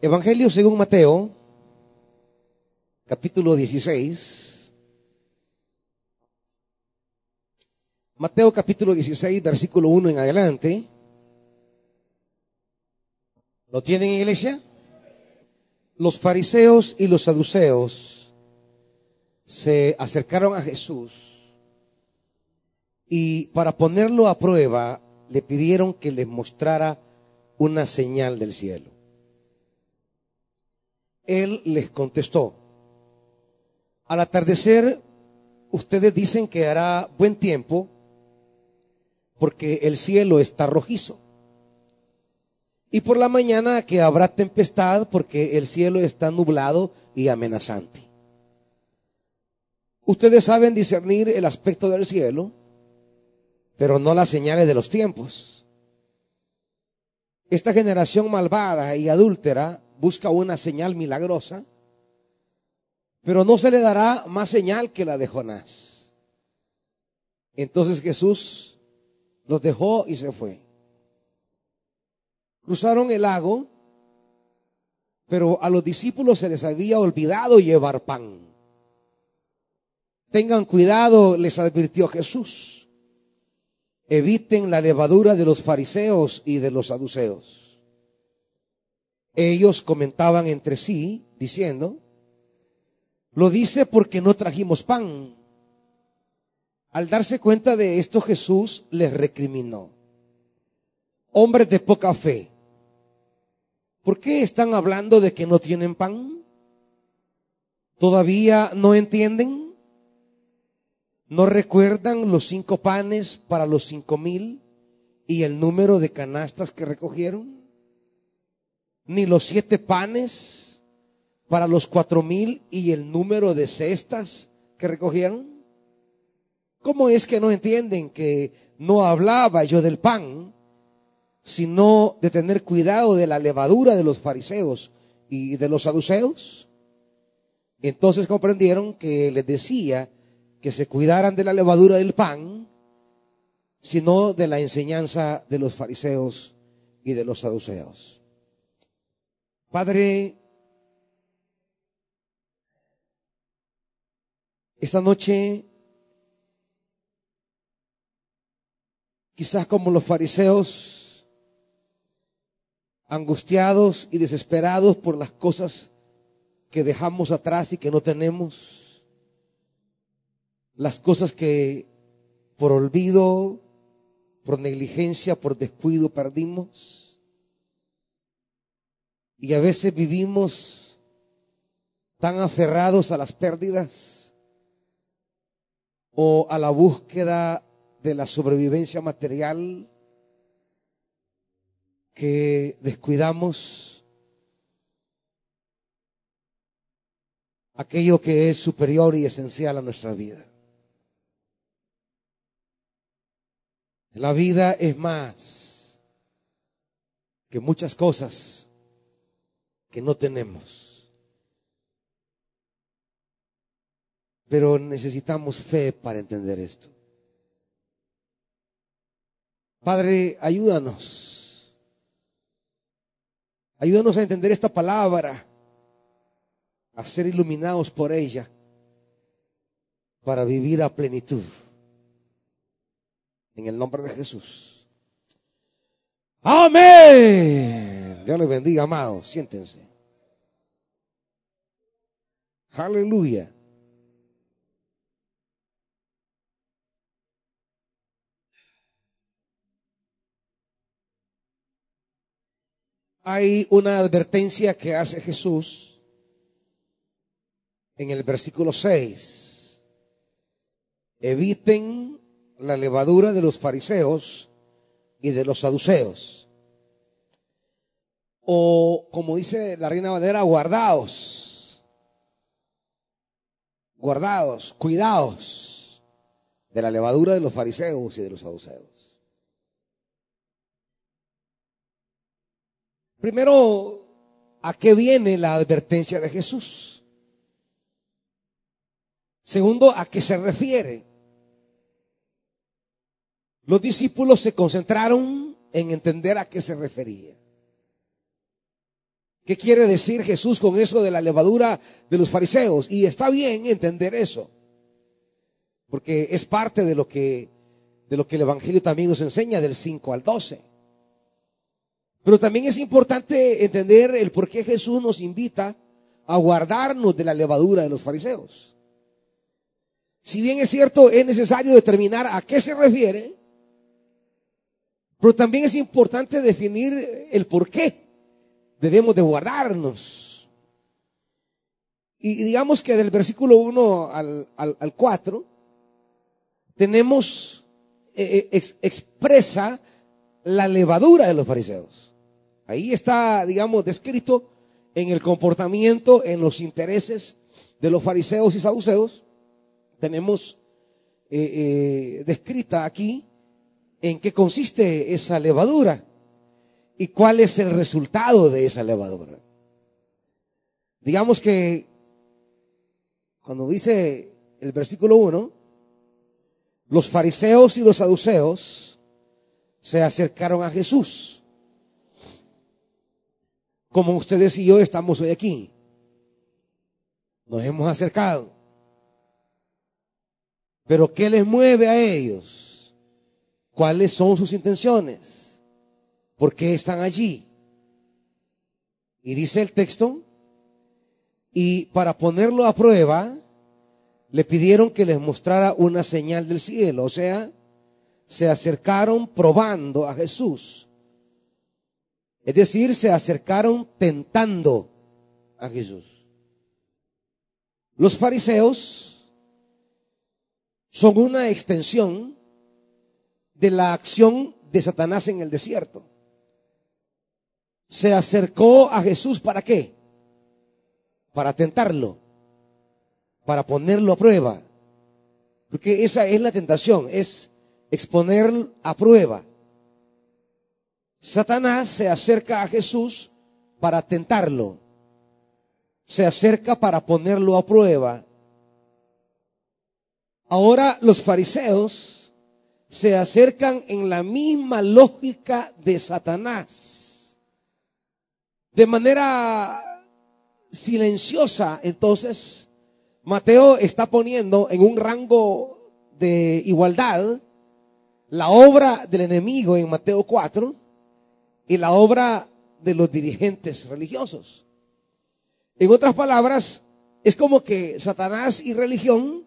Evangelio según Mateo, capítulo 16. Mateo capítulo 16, versículo 1 en adelante. ¿Lo tienen, iglesia? Los fariseos y los saduceos se acercaron a Jesús y para ponerlo a prueba le pidieron que les mostrara una señal del cielo. Él les contestó, al atardecer ustedes dicen que hará buen tiempo porque el cielo está rojizo. Y por la mañana que habrá tempestad porque el cielo está nublado y amenazante. Ustedes saben discernir el aspecto del cielo, pero no las señales de los tiempos. Esta generación malvada y adúltera busca una señal milagrosa, pero no se le dará más señal que la de Jonás. Entonces Jesús los dejó y se fue. Cruzaron el lago, pero a los discípulos se les había olvidado llevar pan. Tengan cuidado, les advirtió Jesús. Eviten la levadura de los fariseos y de los saduceos. Ellos comentaban entre sí, diciendo, lo dice porque no trajimos pan. Al darse cuenta de esto, Jesús les recriminó. Hombres de poca fe, ¿por qué están hablando de que no tienen pan? ¿Todavía no entienden? ¿No recuerdan los cinco panes para los cinco mil y el número de canastas que recogieron? ¿Ni los siete panes para los cuatro mil y el número de cestas que recogieron? ¿Cómo es que no entienden que no hablaba yo del pan, sino de tener cuidado de la levadura de los fariseos y de los saduceos? Entonces comprendieron que les decía que se cuidaran de la levadura del pan, sino de la enseñanza de los fariseos y de los saduceos. Padre, esta noche, quizás como los fariseos, angustiados y desesperados por las cosas que dejamos atrás y que no tenemos, las cosas que por olvido, por negligencia, por descuido perdimos. Y a veces vivimos tan aferrados a las pérdidas o a la búsqueda de la sobrevivencia material que descuidamos aquello que es superior y esencial a nuestra vida. La vida es más que muchas cosas que no tenemos. Pero necesitamos fe para entender esto. Padre, ayúdanos. Ayúdanos a entender esta palabra, a ser iluminados por ella, para vivir a plenitud. En el nombre de Jesús. Amén. Dios les bendiga, amados. Siéntense. Aleluya. Hay una advertencia que hace Jesús en el versículo 6. Eviten la levadura de los fariseos y de los saduceos. O como dice la reina Valera, guardaos. Guardaos, cuidaos de la levadura de los fariseos y de los saduceos. Primero, ¿a qué viene la advertencia de Jesús? Segundo, ¿a qué se refiere? Los discípulos se concentraron en entender a qué se refería. ¿Qué quiere decir Jesús con eso de la levadura de los fariseos? Y está bien entender eso, porque es parte de lo que, de lo que el Evangelio también nos enseña del 5 al 12. Pero también es importante entender el por qué Jesús nos invita a guardarnos de la levadura de los fariseos. Si bien es cierto, es necesario determinar a qué se refiere, pero también es importante definir el por qué debemos de guardarnos. Y digamos que del versículo 1 al, al, 4 tenemos, eh, eh, expresa la levadura de los fariseos. Ahí está, digamos, descrito en el comportamiento, en los intereses de los fariseos y saduceos. Tenemos eh, descrita aquí en qué consiste esa levadura y cuál es el resultado de esa levadura. Digamos que cuando dice el versículo 1, los fariseos y los saduceos se acercaron a Jesús. Como ustedes y yo estamos hoy aquí. Nos hemos acercado. Pero ¿qué les mueve a ellos? ¿Cuáles son sus intenciones? ¿Por qué están allí? Y dice el texto, y para ponerlo a prueba, le pidieron que les mostrara una señal del cielo, o sea, se acercaron probando a Jesús. Es decir, se acercaron tentando a Jesús. Los fariseos son una extensión de la acción de Satanás en el desierto se acercó a Jesús para qué? Para tentarlo, para ponerlo a prueba. Porque esa es la tentación, es exponer a prueba. Satanás se acerca a Jesús para tentarlo. Se acerca para ponerlo a prueba. Ahora los fariseos se acercan en la misma lógica de Satanás de manera silenciosa, entonces, Mateo está poniendo en un rango de igualdad la obra del enemigo en Mateo 4 y la obra de los dirigentes religiosos. En otras palabras, es como que Satanás y religión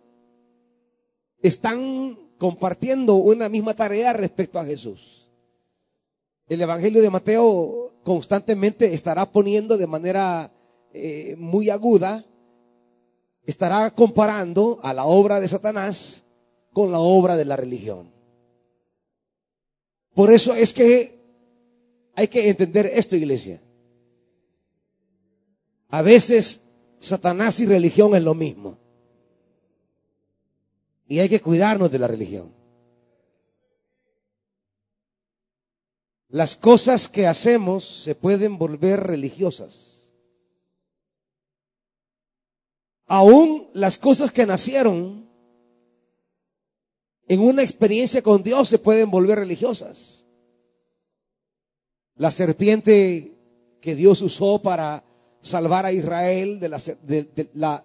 están compartiendo una misma tarea respecto a Jesús. El Evangelio de Mateo constantemente estará poniendo de manera eh, muy aguda, estará comparando a la obra de Satanás con la obra de la religión. Por eso es que hay que entender esto, iglesia. A veces Satanás y religión es lo mismo. Y hay que cuidarnos de la religión. Las cosas que hacemos se pueden volver religiosas. Aún las cosas que nacieron en una experiencia con Dios se pueden volver religiosas. La serpiente que Dios usó para salvar a Israel de la,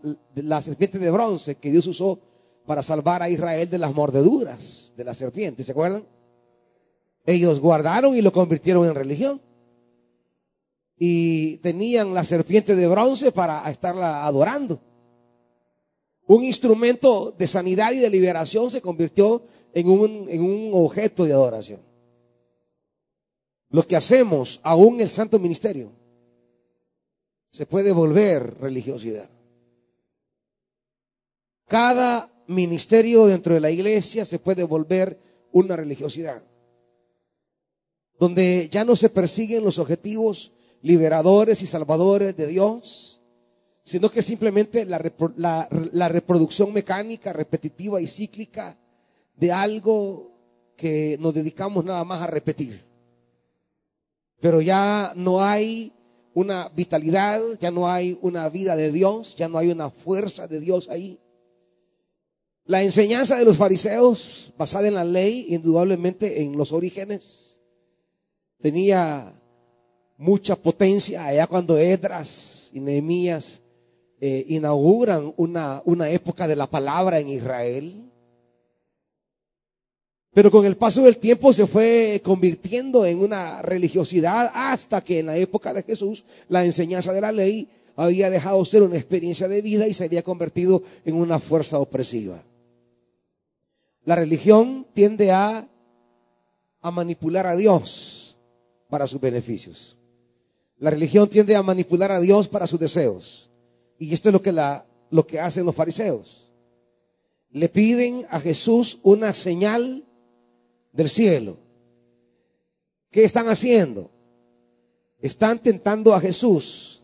de la serpiente de bronce que Dios usó para salvar a Israel de las mordeduras de la serpiente, ¿se acuerdan? Ellos guardaron y lo convirtieron en religión. Y tenían la serpiente de bronce para estarla adorando. Un instrumento de sanidad y de liberación se convirtió en un, en un objeto de adoración. Lo que hacemos, aún el santo ministerio, se puede volver religiosidad. Cada ministerio dentro de la iglesia se puede volver una religiosidad donde ya no se persiguen los objetivos liberadores y salvadores de Dios, sino que simplemente la, reproducción mecánica, repetitiva y cíclica de algo que nos dedicamos nada más a repetir. Pero ya no hay una vitalidad, ya no hay una vida de Dios, ya no hay una fuerza de Dios ahí. La enseñanza de los fariseos, basada en la ley, indudablemente en los orígenes, tenía mucha potencia allá cuando Edras y Nehemías eh, inauguran una, una época de la palabra en Israel. Pero con el paso del tiempo se fue convirtiendo en una religiosidad hasta que en la época de Jesús la enseñanza de la ley había dejado ser una experiencia de vida y se había convertido en una fuerza opresiva. La religión tiende a, a manipular a Dios para sus beneficios. La religión tiende a manipular a Dios para sus deseos. Y esto es lo que, la, lo que hacen los fariseos. Le piden a Jesús una señal del cielo. ¿Qué están haciendo? Están tentando a Jesús.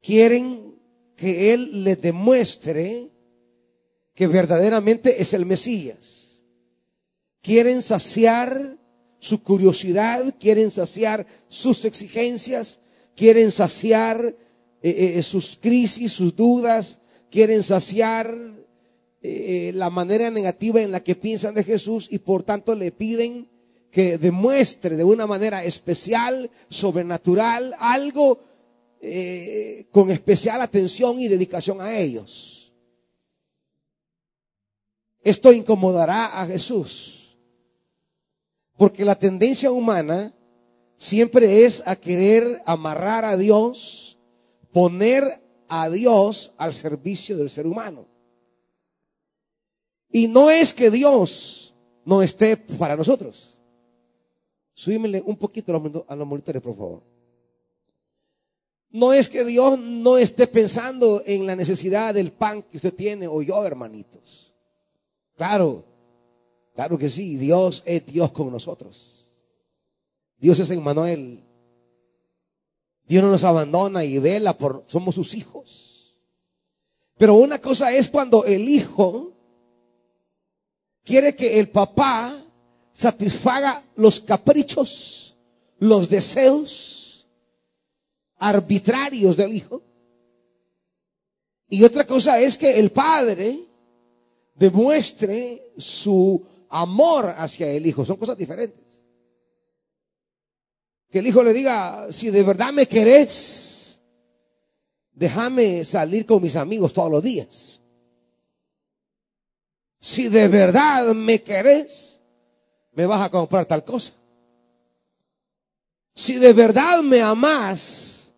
Quieren que Él les demuestre que verdaderamente es el Mesías. Quieren saciar su curiosidad, quieren saciar sus exigencias, quieren saciar eh, eh, sus crisis, sus dudas, quieren saciar eh, la manera negativa en la que piensan de Jesús y por tanto le piden que demuestre de una manera especial, sobrenatural, algo con especial atención y dedicación a ellos. Esto incomodará a Jesús, porque la tendencia humana siempre es a querer amarrar a Dios poner a Dios al servicio del ser humano. Y no es que Dios no esté para nosotros. Súbimele un poquito a los monitores, por favor. No es que Dios no esté pensando en la necesidad del pan que usted tiene o yo, hermanitos. Claro, claro que sí, Dios es Dios con nosotros. Dios es Emmanuel. Dios no nos abandona y vela por, somos sus hijos. Pero una cosa es cuando el hijo quiere que el papá satisfaga los caprichos, los deseos arbitrarios del hijo. Y otra cosa es que el padre demuestre su amor hacia el hijo. Son cosas diferentes. Que el hijo le diga, si de verdad me querés, déjame salir con mis amigos todos los días. Si de verdad me querés, me vas a comprar tal cosa. Si de verdad me amás,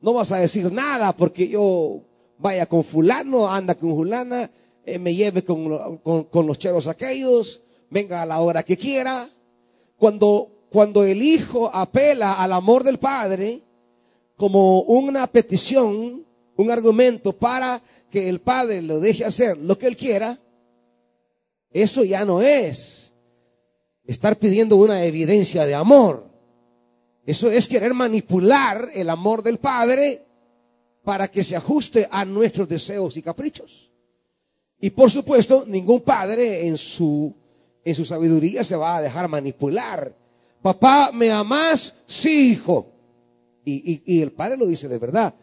no vas a decir nada porque yo vaya con fulano, anda con fulana, eh, me lleve con, con los cheros aquellos, venga a la hora que quiera. Cuando cuando el hijo apela al amor del padre como una petición, un argumento para que el padre lo deje hacer lo que él quiera, eso ya no es estar pidiendo una evidencia de amor. Eso es querer manipular el amor del padre para que se ajuste a nuestros deseos y caprichos. Y por supuesto, ningún padre en su, en su sabiduría se va a dejar manipular Papá, ¿me amás? Sí, hijo. Y, el padre lo dice de verdad,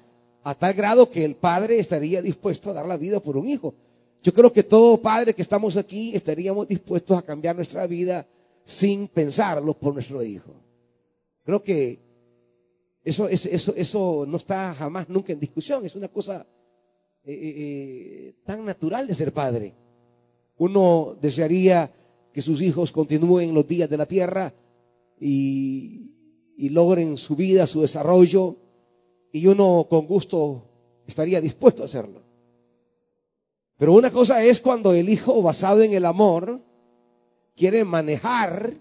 a tal grado que el padre estaría dispuesto a dar la vida por un hijo. Yo creo que todo padre que estamos aquí estaríamos dispuestos a cambiar nuestra vida sin pensarlo por nuestro hijo. Creo que eso, eso, eso no está jamás, nunca en discusión. Es una cosa eh, eh, eh, tan natural de ser padre. Uno desearía que sus hijos continúen los días de la tierra y, logren su vida, su desarrollo, y uno con gusto estaría dispuesto a hacerlo. Pero una cosa es cuando el hijo, basado en el amor, quiere manejar,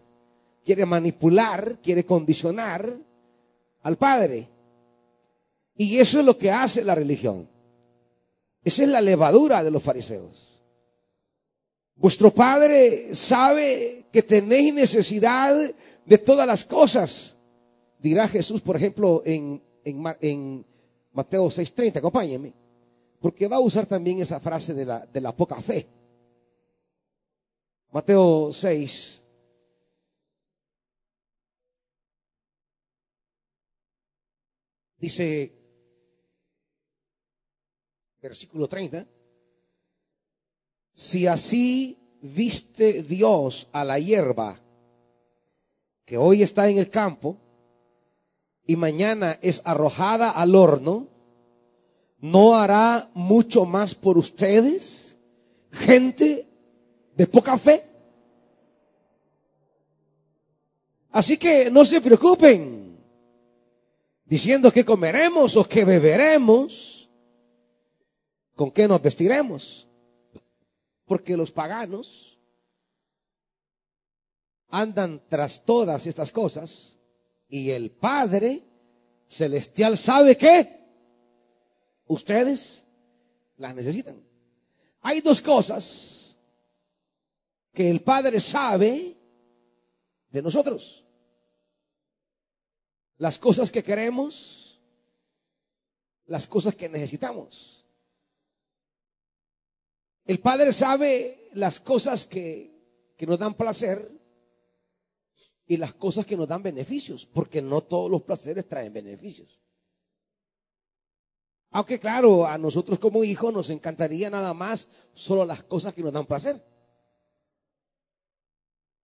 quiere manipular, quiere condicionar al padre. Y eso es lo que hace la religión. Esa es la levadura de los fariseos. Vuestro padre sabe que tenéis necesidad de todas las cosas. Dirá Jesús, por ejemplo, en, en, Mateo 6:30, acompáñenme, porque va a usar también esa frase de la poca fe. Mateo 6. Dice, versículo 30, si así viste Dios a la hierba, que hoy está en el campo y mañana es arrojada al horno, ¿no hará mucho más por ustedes, gente de poca fe? Así que no se preocupen diciendo que comeremos o que beberemos, con qué nos vestiremos, porque los paganos andan tras todas estas cosas y el Padre Celestial sabe que ustedes las necesitan. Hay dos cosas que el Padre sabe de nosotros. Las cosas que queremos, las cosas que necesitamos. El Padre sabe las cosas que, que nos dan placer y las cosas que nos dan beneficios, porque no todos los placeres traen beneficios. Aunque claro, a nosotros como hijos nos encantaría nada más solo las cosas que nos dan placer.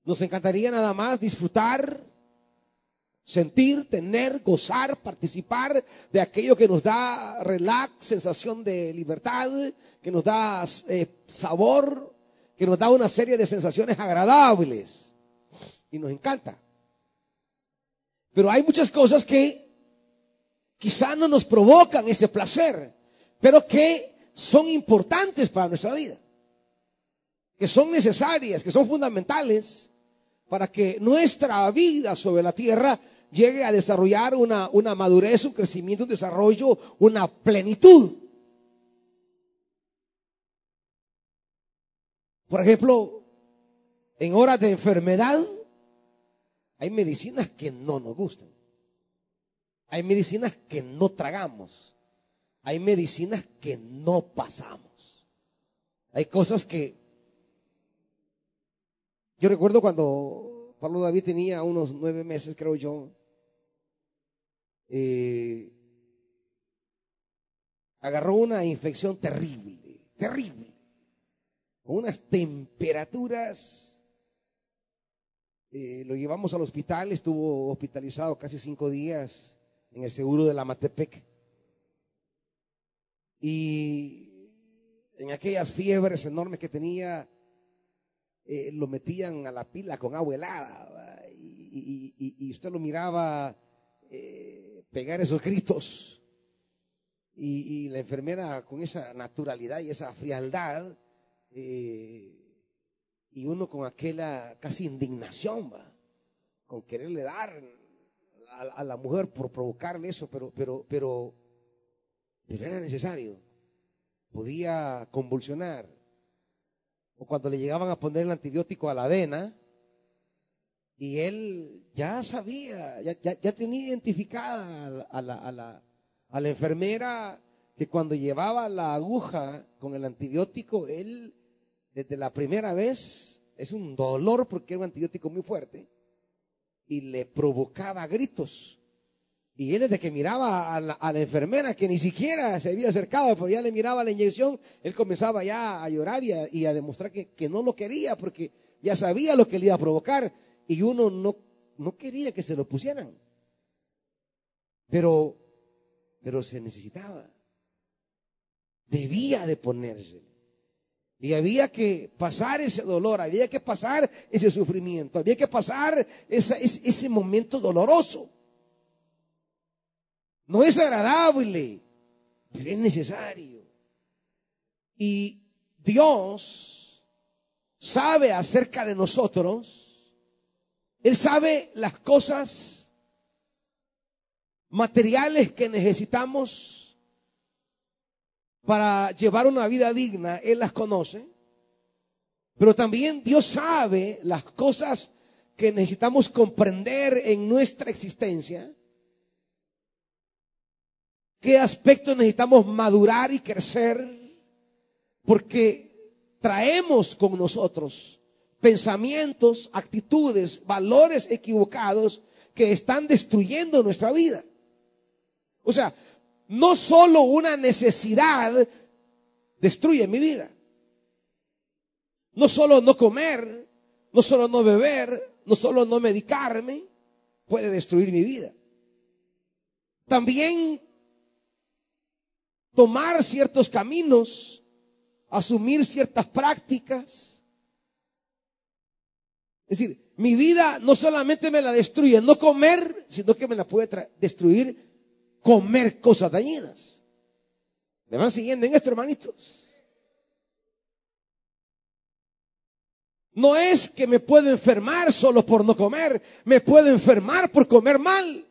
Nos encantaría nada más disfrutar, sentir, tener, gozar, participar de aquello que nos da relax, sensación de libertad, que nos da eh, sabor, que nos da una serie de sensaciones agradables y nos encanta. Pero hay muchas cosas que quizá no nos provocan ese placer, pero que son importantes para nuestra vida, que son necesarias, que son fundamentales para que nuestra vida sobre la tierra llegue a desarrollar una, una madurez, un crecimiento, un desarrollo, una plenitud. Por ejemplo, en horas de enfermedad, hay medicinas que no nos gustan. Hay medicinas que no tragamos. Hay medicinas que no pasamos. Hay cosas que... Yo recuerdo cuando Pablo David tenía unos nueve meses, creo yo, eh, agarró una infección terrible, terrible, con unas temperaturas eh, lo llevamos al hospital, estuvo hospitalizado casi cinco días en el seguro de la Matepec. Y en aquellas fiebres enormes que tenía, eh, lo metían a la pila con agua helada y, usted lo miraba pegar esos gritos. Y, la enfermera con esa naturalidad y esa frialdad y uno con aquella casi indignación, va, con quererle dar a, la mujer por provocarle eso, pero, pero, pero, pero era necesario. Podía convulsionar. O cuando le llegaban a poner el antibiótico a la vena, y él ya sabía, ya, ya, tenía identificada a la, a, la, a la enfermera que cuando llevaba la aguja con el antibiótico, él desde la primera vez es un dolor porque era un antibiótico muy fuerte y le provocaba gritos. Y él desde que miraba a la, enfermera que ni siquiera se había acercado, pero ya le miraba la inyección, él comenzaba ya a llorar y a, demostrar que, que, no lo quería porque ya sabía lo que le iba a provocar y uno no, no quería que se lo pusieran. Pero, pero se necesitaba. Debía de ponerse. Y había que pasar ese dolor, había que pasar ese sufrimiento, había que pasar ese, momento doloroso. No es agradable, pero es necesario. Y Dios sabe acerca de nosotros, Él sabe las cosas materiales que necesitamos para llevar una vida digna, Él las conoce. Pero también Dios sabe las cosas que necesitamos comprender en nuestra existencia. ¿Qué aspectos necesitamos madurar y crecer? Porque traemos con nosotros pensamientos, actitudes, valores equivocados que están destruyendo nuestra vida. O sea, no solo una necesidad destruye mi vida. No solo no comer, no solo no beber, no solo no medicarme, puede destruir mi vida. También tomar ciertos caminos, asumir ciertas prácticas. Es decir, mi vida no solamente me la destruye no comer, sino que me la puede destruir comer cosas dañinas. ¿Me van siguiendo en esto, hermanitos? No es que me puedo enfermar solo por no comer, me puedo enfermar por comer mal.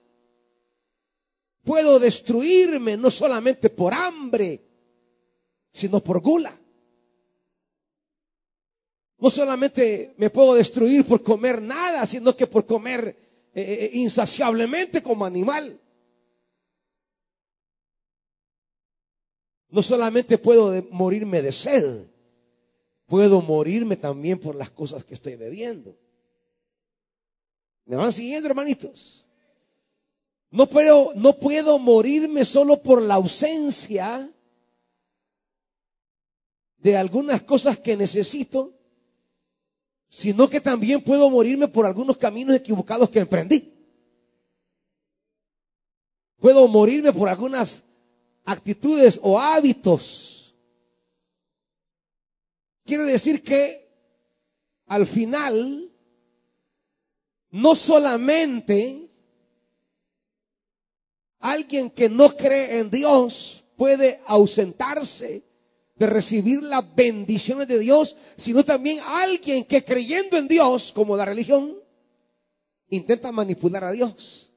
Puedo destruirme no solamente por hambre, sino por gula. No solamente me puedo destruir por comer nada, sino que por comer eh, eh, insaciablemente como animal. No solamente puedo morirme de sed, puedo morirme también por las cosas que estoy bebiendo. ¿Me van siguiendo, hermanitos? No puedo, no puedo morirme solo por la ausencia de algunas cosas que necesito, sino que también puedo morirme por algunos caminos equivocados que emprendí. Puedo morirme por algunas actitudes o hábitos. Quiere decir que al final no solamente alguien que no cree en Dios puede ausentarse de recibir las bendiciones de Dios, sino también alguien que creyendo en Dios, como la religión, intenta manipular a Dios.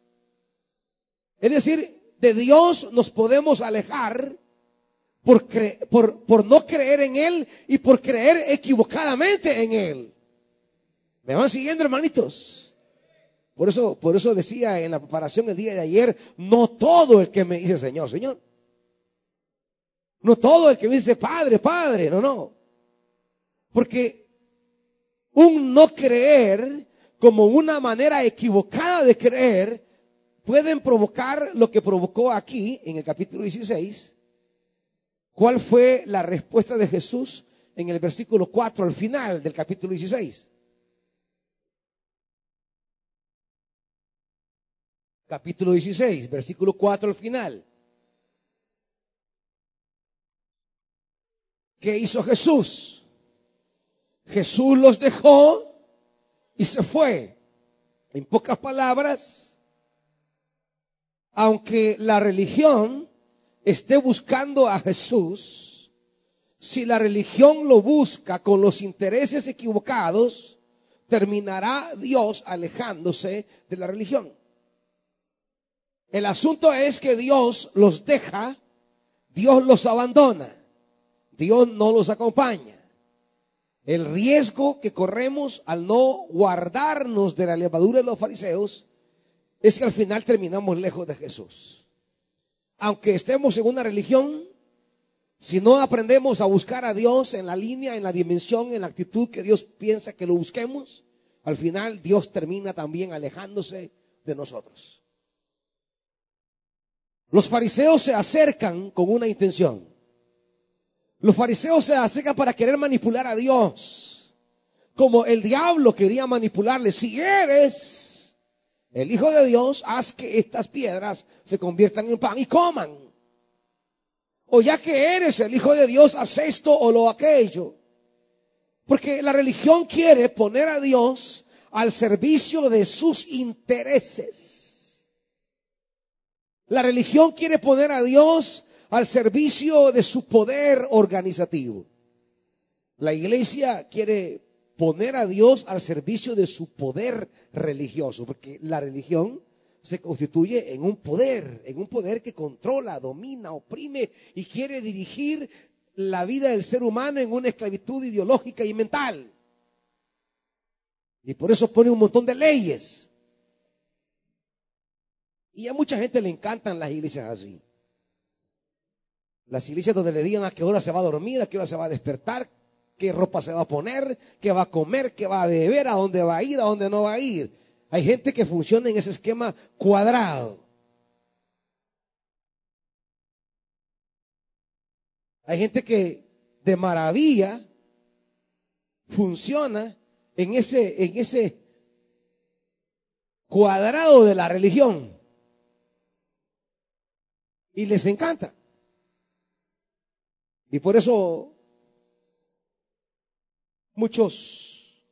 Es decir, de Dios nos podemos alejar por, por, por no creer en Él y por creer equivocadamente en Él. ¿Me van siguiendo, hermanitos? Por eso, por eso decía en la preparación el día de ayer, no todo el que me dice Señor, Señor. No todo el que dice Padre, Padre, no, no. Porque un no creer como una manera equivocada de creer pueden provocar lo que provocó aquí en el capítulo 16. ¿Cuál fue la respuesta de Jesús en el versículo 4 al final del capítulo 16? Capítulo 16, versículo 4 al final. ¿Qué hizo Jesús? Jesús los dejó y se fue. En pocas palabras, aunque la religión esté buscando a Jesús, si la religión lo busca con los intereses equivocados, terminará Dios alejándose de la religión. El asunto es que Dios los deja, Dios los abandona, Dios no los acompaña. El riesgo que corremos al no guardarnos de la levadura de los fariseos es que al final terminamos lejos de Jesús. Aunque estemos en una religión, si no aprendemos a buscar a Dios en la línea, en la dimensión, en la actitud que Dios piensa que lo busquemos, al final Dios termina también alejándose de nosotros. Los fariseos se acercan con una intención. Los fariseos se acercan para querer manipular a Dios. Como el diablo quería manipularle. Si eres el Hijo de Dios, haz que estas piedras se conviertan en pan y coman. O ya que eres el Hijo de Dios, haz esto o lo aquello. Porque la religión quiere poner a Dios al servicio de sus intereses. La religión quiere poner a Dios al servicio de su poder organizativo. La iglesia quiere poner a Dios al servicio de su poder religioso, porque la religión se constituye en un poder, en un poder que controla, domina, oprime y quiere dirigir la vida del ser humano en una esclavitud ideológica y mental. Y por eso pone un montón de leyes. Y a mucha gente le encantan las iglesias así. Las iglesias donde le digan a qué hora se va a dormir, a qué hora se va a despertar, qué ropa se va a poner, qué va a comer, qué va a beber, a dónde va a ir, a dónde no va a ir. Hay gente que funciona en ese esquema cuadrado. Hay gente que de maravilla funciona en ese, en ese cuadrado de la religión. Y les encanta. Y por eso muchos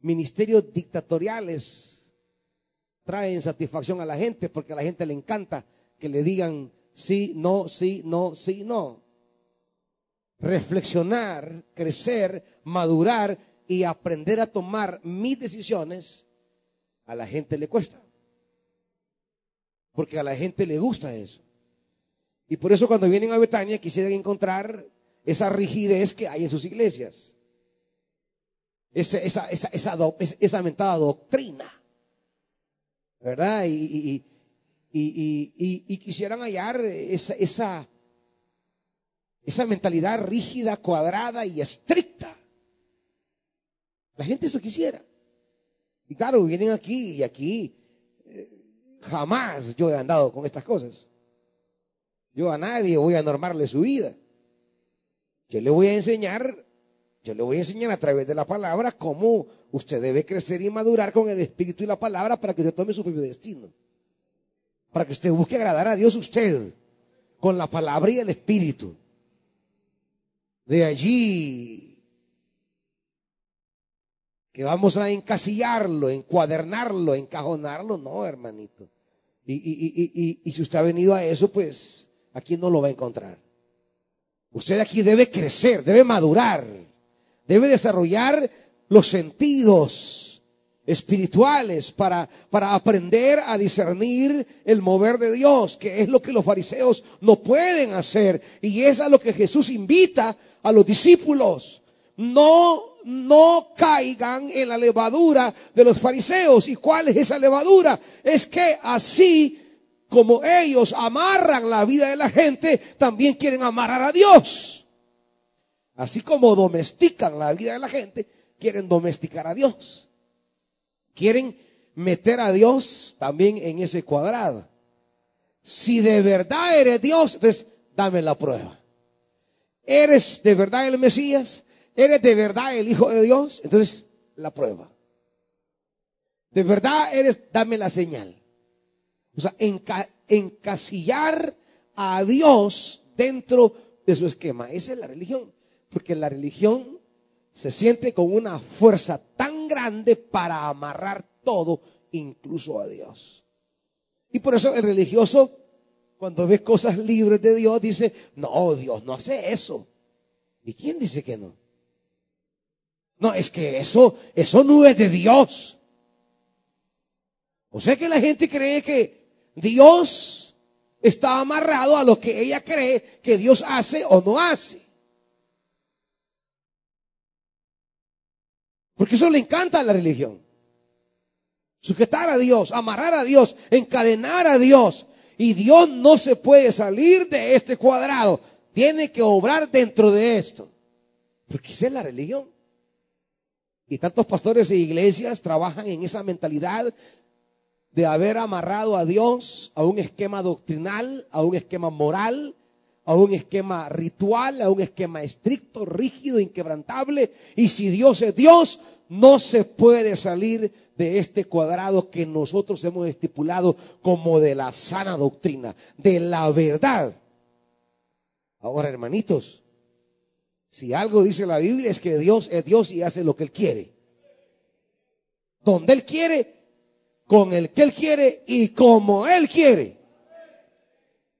ministerios dictatoriales traen satisfacción a la gente porque a la gente le encanta que le digan sí, no, sí, no, sí, no. Reflexionar, crecer, madurar y aprender a tomar mis decisiones, a la gente le cuesta. Porque a la gente le gusta eso. Y por eso cuando vienen a Betania quisieran encontrar esa rigidez que hay en sus iglesias. Esa, esa, esa, esa, mentada doctrina. ¿Verdad? Y, y, quisieran hallar esa, esa, esa mentalidad rígida, cuadrada y estricta. La gente eso quisiera. Y claro, vienen aquí y aquí eh, jamás yo he andado con estas cosas. Yo a nadie voy a normarle su vida. Yo le voy a enseñar, yo le voy a enseñar a través de la palabra cómo usted debe crecer y madurar con el Espíritu y la palabra para que usted tome su propio destino. Para que usted busque agradar a Dios usted con la palabra y el Espíritu. De allí que vamos a encasillarlo, encuadernarlo, encajonarlo, no, hermanito. Y, y, y, si usted ha venido a eso, pues aquí no lo va a encontrar. Usted aquí debe crecer, debe madurar, debe desarrollar los sentidos espirituales para, para aprender a discernir el mover de Dios, que es lo que los fariseos no pueden hacer. Y es a lo que Jesús invita a los discípulos. No, no caigan en la levadura de los fariseos. ¿Y cuál es esa levadura? Es que así como ellos amarran la vida de la gente, también quieren amarrar a Dios. Así como domestican la vida de la gente, quieren domesticar a Dios. Quieren meter a Dios también en ese cuadrado. Si de verdad eres Dios, entonces dame la prueba. ¿Eres de verdad el Mesías? ¿Eres de verdad el Hijo de Dios? Entonces, la prueba. De verdad eres, dame la señal. O sea, encasillar a Dios dentro de su esquema. Esa es la religión. Porque la religión se siente con una fuerza tan grande para amarrar todo, incluso a Dios. Y por eso el religioso, cuando ve cosas libres de Dios, dice, no, Dios no hace eso. ¿Y quién dice que no? No, es que eso, eso no es de Dios. O sea que la gente cree que Dios está amarrado a lo que ella cree que Dios hace o no hace. Porque eso le encanta a la religión. Sujetar a Dios, amarrar a Dios, encadenar a Dios. Y Dios no se puede salir de este cuadrado. Tiene que obrar dentro de esto. Porque esa es la religión. Y tantos pastores e iglesias trabajan en esa mentalidad de haber amarrado a Dios a un esquema doctrinal, a un esquema moral, a un esquema ritual, a un esquema estricto, rígido, inquebrantable. Y si Dios es Dios, no se puede salir de este cuadrado que nosotros hemos estipulado como de la sana doctrina, de la verdad. Ahora, hermanitos, si algo dice la Biblia es que Dios es Dios y hace lo que Él quiere. Donde Él quiere, con el que Él quiere y como Él quiere.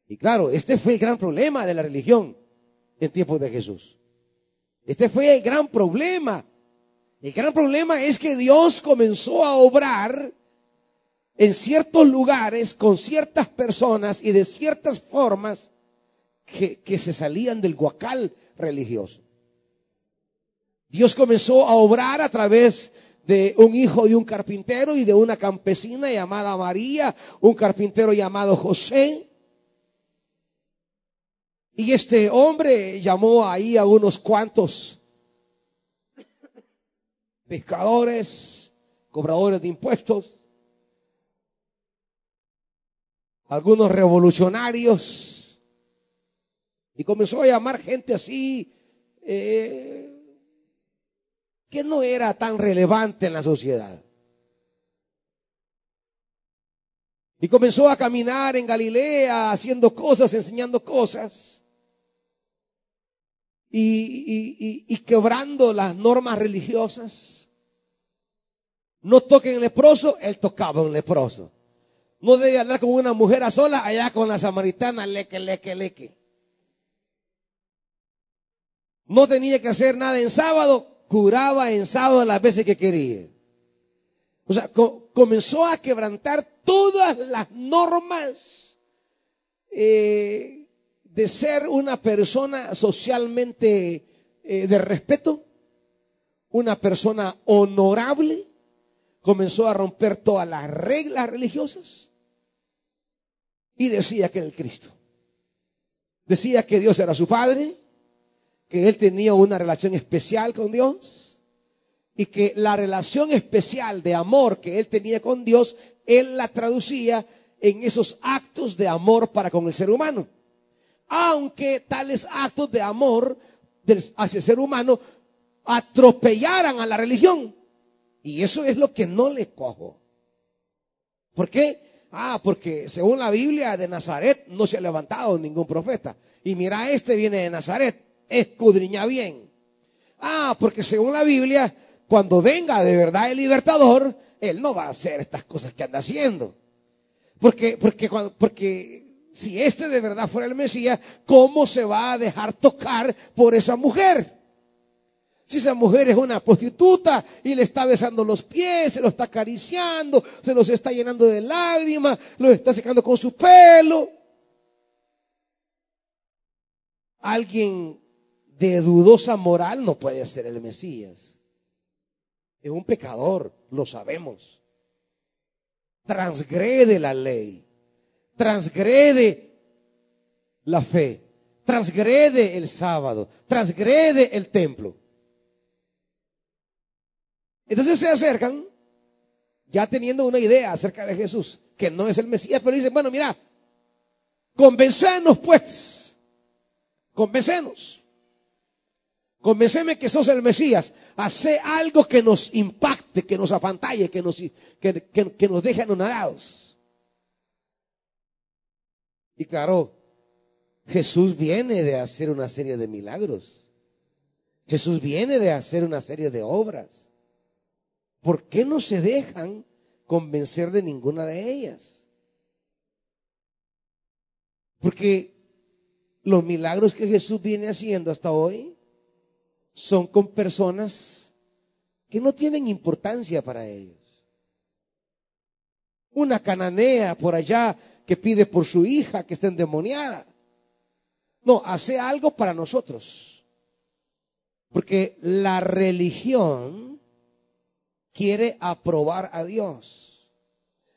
Y claro, este fue el gran problema de la religión en tiempos de Jesús. Este fue el gran problema. El gran problema es que Dios comenzó a obrar en ciertos lugares con ciertas personas y de ciertas formas que, se salían del guacal religioso. Dios comenzó a obrar a través de un hijo de un carpintero y de una campesina llamada María, un carpintero llamado José. Y este hombre llamó ahí a unos cuantos pescadores, cobradores de impuestos, algunos revolucionarios, y comenzó a llamar gente así, eh, que no era tan relevante en la sociedad. Y comenzó a caminar en Galilea haciendo cosas, enseñando cosas. Y, y, quebrando las normas religiosas. No toquen el leproso, él tocaba un leproso. No debe andar con una mujer a sola, allá con la samaritana, leque, leque, leque. No tenía que hacer nada en sábado, curaba en sábado las veces que quería. O sea, comenzó a quebrantar todas las normas eh, de ser una persona socialmente eh, de respeto, una persona honorable. Comenzó a romper todas las reglas religiosas y decía que era el Cristo. Decía que Dios era su Padre, que él tenía una relación especial con Dios y que la relación especial de amor que él tenía con Dios, él la traducía en esos actos de amor para con el ser humano. Aunque tales actos de amor hacia el ser humano atropellaran a la religión. Y eso es lo que no le cojo. ¿Por qué? Ah, porque según la Biblia de Nazaret no se ha levantado ningún profeta. Y mira, este viene de Nazaret, escudriña bien. Ah, porque según la Biblia cuando venga de verdad el libertador, él no va a hacer estas cosas que anda haciendo. Porque, porque, porque si este de verdad fuera el Mesías, ¿cómo se va a dejar tocar por esa mujer? Si esa mujer es una prostituta y le está besando los pies, se lo está acariciando, se los está llenando de lágrimas, lo está secando con su pelo. Alguien de dudosa moral no puede ser el Mesías. Es un pecador, lo sabemos. Transgrede la ley, transgrede la fe, transgrede el sábado, transgrede el templo. Entonces se acercan, ya teniendo una idea acerca de Jesús, que no es el Mesías, pero dicen, bueno, mira, convencenos pues, convencenos. Convenceme que sos el Mesías. Hace algo que nos impacte, que nos apantalle, que nos, que, nos deje anonadados. Y claro, Jesús viene de hacer una serie de milagros. Jesús viene de hacer una serie de obras. ¿Por qué no se dejan convencer de ninguna de ellas? Porque los milagros que Jesús viene haciendo hasta hoy son con personas que no tienen importancia para ellos. Una cananea por allá que pide por su hija que está endemoniada. No, hace algo para nosotros. Porque la religión quiere aprobar a Dios.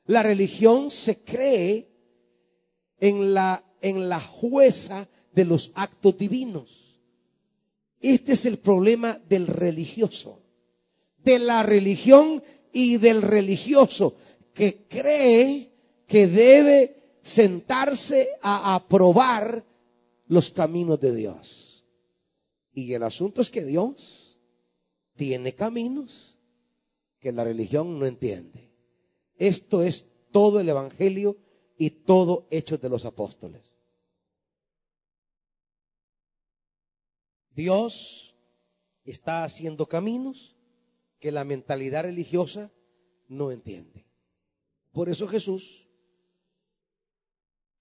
La religión se cree en la, en la jueza de los actos divinos. Este es el problema del religioso, de la religión y del religioso que cree que debe sentarse a aprobar los caminos de Dios. Y el asunto es que Dios tiene caminos que la religión no entiende. Esto es todo el Evangelio y todo hecho de los apóstoles. Dios está haciendo caminos que la mentalidad religiosa no entiende. Por eso Jesús,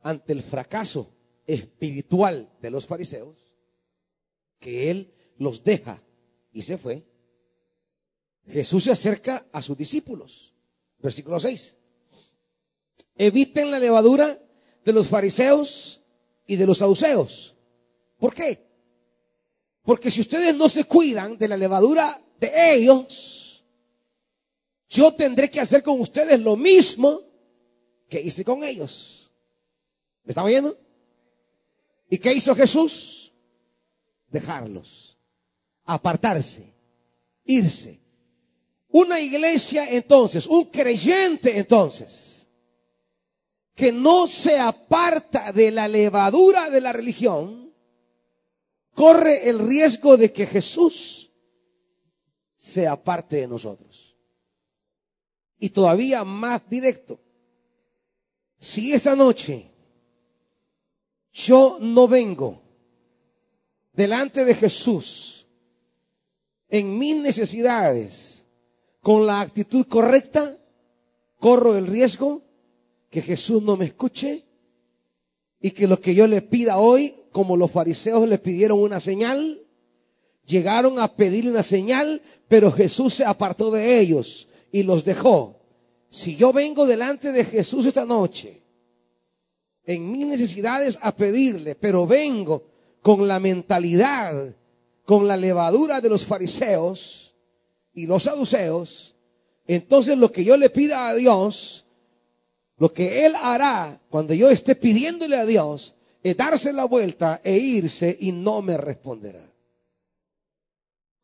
ante el fracaso espiritual de los fariseos, que Él los deja y se fue, Jesús se acerca a sus discípulos. Versículo 6. Eviten la levadura de los fariseos y de los saduceos. ¿Por qué? Porque si ustedes no se cuidan de la levadura de ellos, yo tendré que hacer con ustedes lo mismo que hice con ellos. ¿Me están oyendo? ¿Y qué hizo Jesús? Dejarlos, apartarse, irse. Una iglesia entonces, un creyente entonces, que no se aparta de la levadura de la religión, corre el riesgo de que Jesús sea parte de nosotros. Y todavía más directo, si esta noche yo no vengo delante de Jesús en mis necesidades con la actitud correcta, corro el riesgo que Jesús no me escuche y que lo que yo le pida hoy, como los fariseos le pidieron una señal, llegaron a pedirle una señal, pero Jesús se apartó de ellos y los dejó. Si yo vengo delante de Jesús esta noche, en mis necesidades a pedirle, pero vengo con la mentalidad, con la levadura de los fariseos y los saduceos, entonces lo que yo le pida a Dios, lo que Él hará cuando yo esté pidiéndole a Dios, darse la vuelta e irse y no me responderá.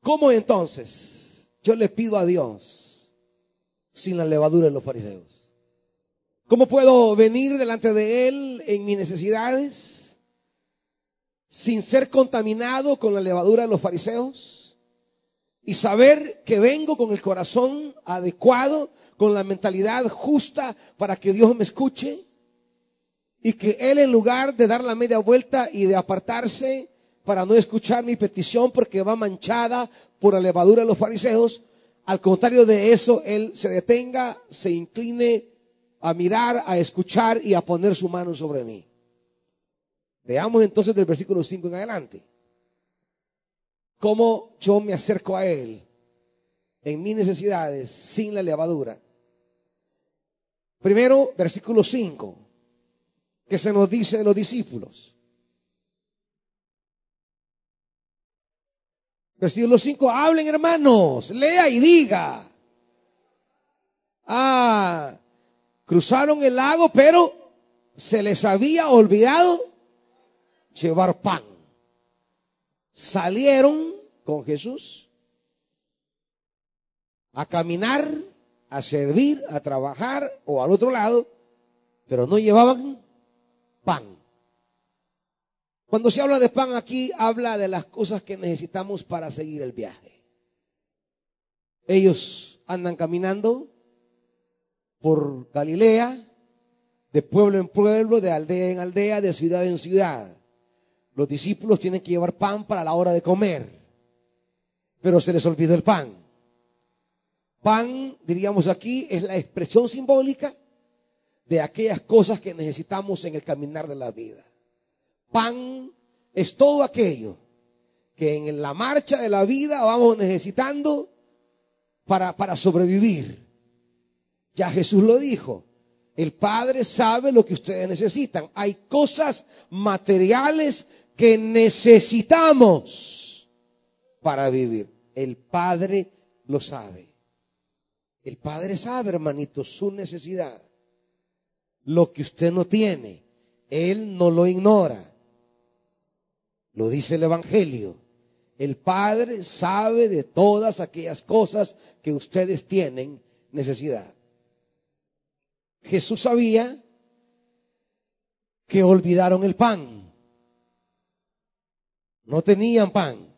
¿Cómo entonces yo le pido a Dios sin la levadura de los fariseos? ¿Cómo puedo venir delante de Él en mis necesidades sin ser contaminado con la levadura de los fariseos? Y saber que vengo con el corazón adecuado, con la mentalidad justa para que Dios me escuche. Y que Él en lugar de dar la media vuelta y de apartarse, para no escuchar mi petición porque va manchada por la levadura de los fariseos. Al contrario de eso, Él se detenga, se incline a mirar, a escuchar y a poner su mano sobre mí. Veamos entonces del versículo 5 en adelante. Cómo yo me acerco a Él en mis necesidades sin la levadura. Primero, versículo 5, que se nos dice de los discípulos. Versículo 5, hablen hermanos, lea y diga. Ah, cruzaron el lago, pero se les había olvidado llevar pan. Salieron con Jesús a caminar, a servir, a trabajar o al otro lado, pero no llevaban pan. Cuando se habla de pan aquí, habla de las cosas que necesitamos para seguir el viaje. Ellos andan caminando por Galilea, de pueblo en pueblo, de aldea en aldea, de ciudad en ciudad. Los discípulos tienen que llevar pan para la hora de comer, pero se les olvidó el pan. Pan, diríamos aquí, es la expresión simbólica de aquellas cosas que necesitamos en el caminar de la vida. Pan es todo aquello que en la marcha de la vida vamos necesitando para, para sobrevivir. Ya Jesús lo dijo. El Padre sabe lo que ustedes necesitan. Hay cosas materiales que necesitamos para vivir. El Padre lo sabe. El Padre sabe, hermanito, su necesidad. Lo que usted no tiene, Él no lo ignora. Lo dice el Evangelio. El Padre sabe de todas aquellas cosas que ustedes tienen necesidad. Jesús sabía que olvidaron el pan. No tenían pan.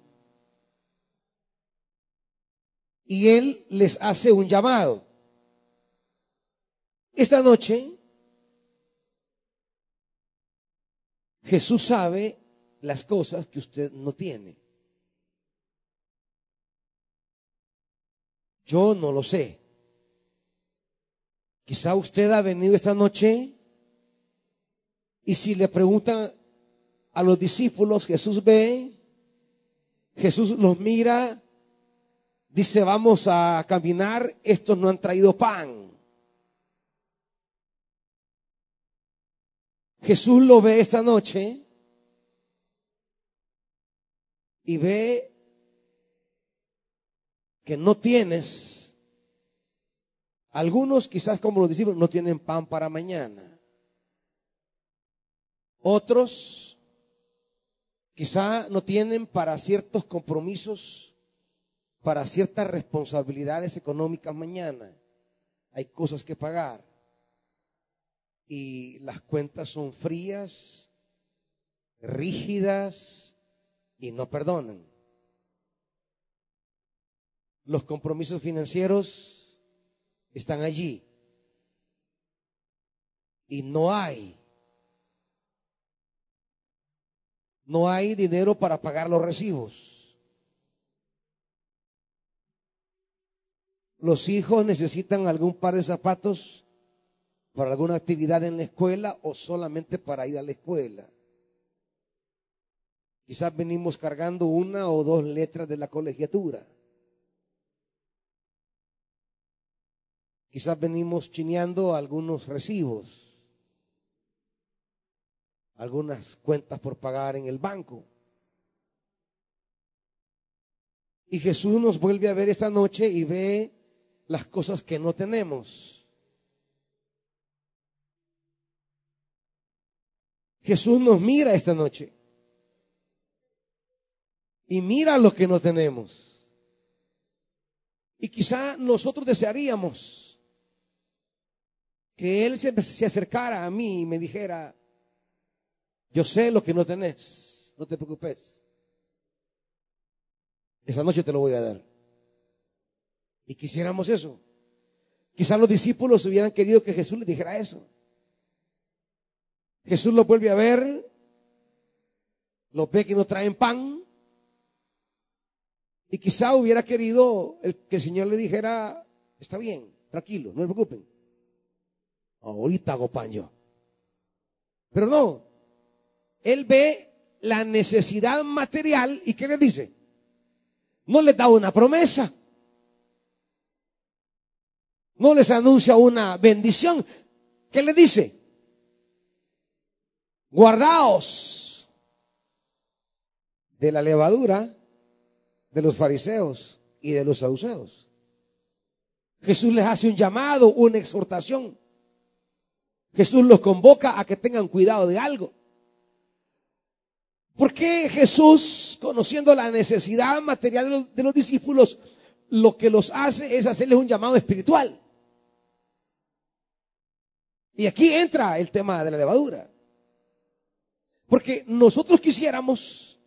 Y Él les hace un llamado. Esta noche, Jesús sabe las cosas que usted no tiene. Yo no lo sé. Quizá usted ha venido esta noche y si le preguntan a los discípulos, Jesús ve, Jesús los mira, dice, vamos a caminar, estos no han traído pan. Jesús lo ve esta noche y ve que no tienes, algunos quizás como los discípulos no tienen pan para mañana. Otros quizá no tienen para ciertos compromisos, para ciertas responsabilidades económicas mañana. Hay cosas que pagar. Y las cuentas son frías, rígidas, y no perdonan. Los compromisos financieros están allí. y no hay. No hay dinero para pagar los recibos. Los hijos necesitan algún par de zapatos para alguna actividad en la escuela o solamente para ir a la escuela. Quizás venimos cargando una o dos letras de la colegiatura. Quizás venimos chineando algunos recibos, algunas cuentas por pagar en el banco. Y Jesús nos vuelve a ver esta noche y ve las cosas que no tenemos. Jesús nos mira esta noche y mira lo que no tenemos. Y quizá nosotros desearíamos que Él se, acercara a mí y me dijera, yo sé lo que no tenés, no te preocupes. Esa noche te lo voy a dar. Y quisiéramos eso. Quizá los discípulos hubieran querido que Jesús les dijera eso. Jesús lo vuelve a ver, lo ve que no traen pan, y quizá hubiera querido que el Señor le dijera, está bien, tranquilo, no se preocupen. Ahorita hago pan yo. Pero no, Él ve la necesidad material y ¿qué le dice? No les da una promesa. No les anuncia una bendición. ¿Qué le dice? Guardaos de la levadura de los fariseos y de los saduceos. Jesús les hace un llamado, una exhortación. Jesús los convoca a que tengan cuidado de algo. ¿Por qué Jesús, conociendo la necesidad material de los, discípulos, lo que los hace es hacerles un llamado espiritual? Y aquí entra el tema de la levadura. Porque nosotros quisiéramos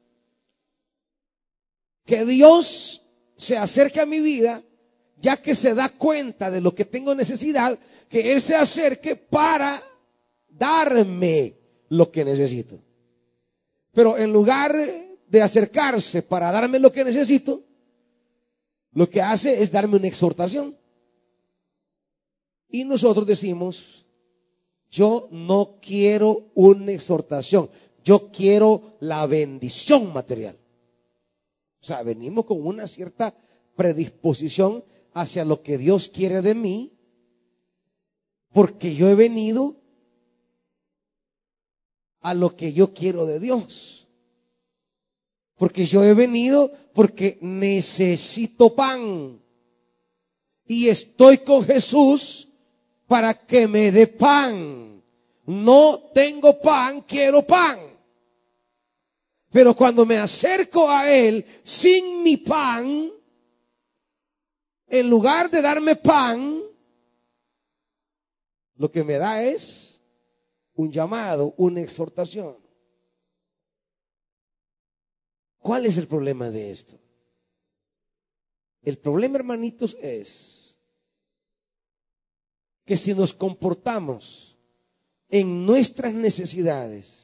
que Dios se acerque a mi vida, ya que se da cuenta de lo que tengo necesidad, que Él se acerque para darme lo que necesito. Pero en lugar de acercarse para darme lo que necesito, lo que hace es darme una exhortación. Y nosotros decimos, yo no quiero una exhortación, yo quiero la bendición material. O sea, venimos con una cierta predisposición hacia lo que Dios quiere de mí, porque yo he venido a lo que yo quiero de Dios. Porque yo he venido porque necesito pan. Y estoy con Jesús para que me dé pan. No tengo pan, quiero pan. Pero cuando me acerco a Él sin mi pan, en lugar de darme pan, lo que me da es un llamado, una exhortación. ¿Cuál es el problema de esto? El problema, hermanitos, es que si nos comportamos en nuestras necesidades,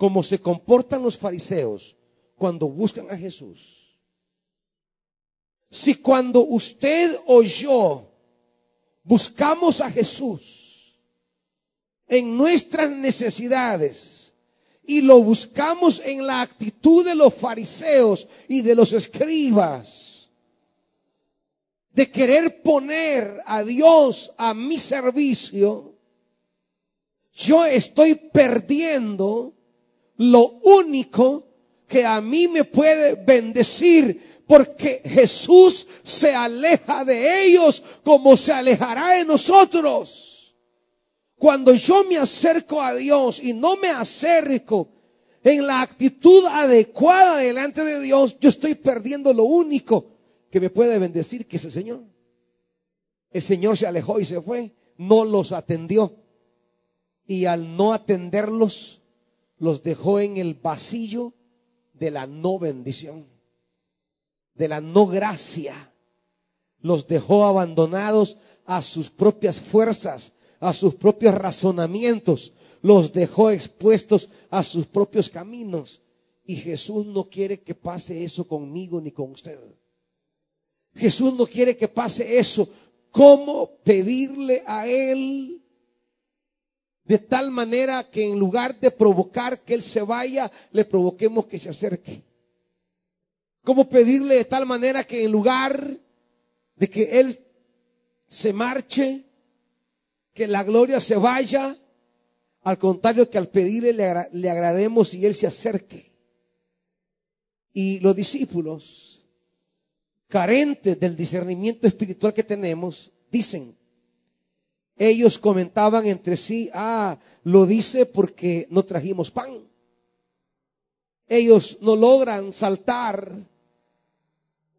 como se comportan los fariseos cuando buscan a Jesús. Si cuando usted o yo buscamos a Jesús en nuestras necesidades y lo buscamos en la actitud de los fariseos y de los escribas, de querer poner a Dios a mi servicio, yo estoy perdiendo lo único que a mí me puede bendecir porque Jesús se aleja de ellos como se alejará de nosotros. Cuando yo me acerco a Dios y no me acerco en la actitud adecuada delante de Dios, yo estoy perdiendo lo único que me puede bendecir, que es el Señor. El Señor se alejó y se fue, no los atendió. Y al no atenderlos, los dejó en el pasillo de la no bendición, de la no gracia. Los dejó abandonados a sus propias fuerzas, a sus propios razonamientos, los dejó expuestos a sus propios caminos. Y Jesús no quiere que pase eso conmigo ni con usted. Jesús no quiere que pase eso. ¿Cómo pedirle a Él de tal manera que en lugar de provocar que Él se vaya, le provoquemos que se acerque? ¿Cómo pedirle de tal manera que en lugar de que Él se marche, que la gloria se vaya, al contrario que al pedirle le, agrademos y Él se acerque? Y los discípulos, carentes del discernimiento espiritual que tenemos, dicen, ellos comentaban entre sí, ah, lo dice porque no trajimos pan. Ellos no logran saltar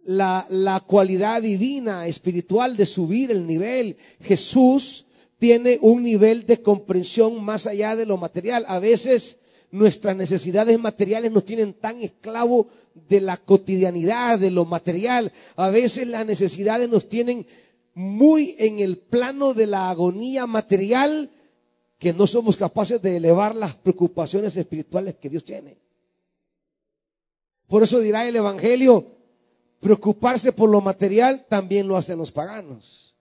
la, la cualidad divina, espiritual de subir el nivel. Jesús tiene un nivel de comprensión más allá de lo material. A veces nuestras necesidades materiales nos tienen tan esclavo de la cotidianidad, de lo material. A veces las necesidades nos tienen muy en el plano de la agonía material que no somos capaces de elevar las preocupaciones espirituales que Dios tiene. Por eso dirá el Evangelio, Preocuparse por lo material también lo hacen los paganos.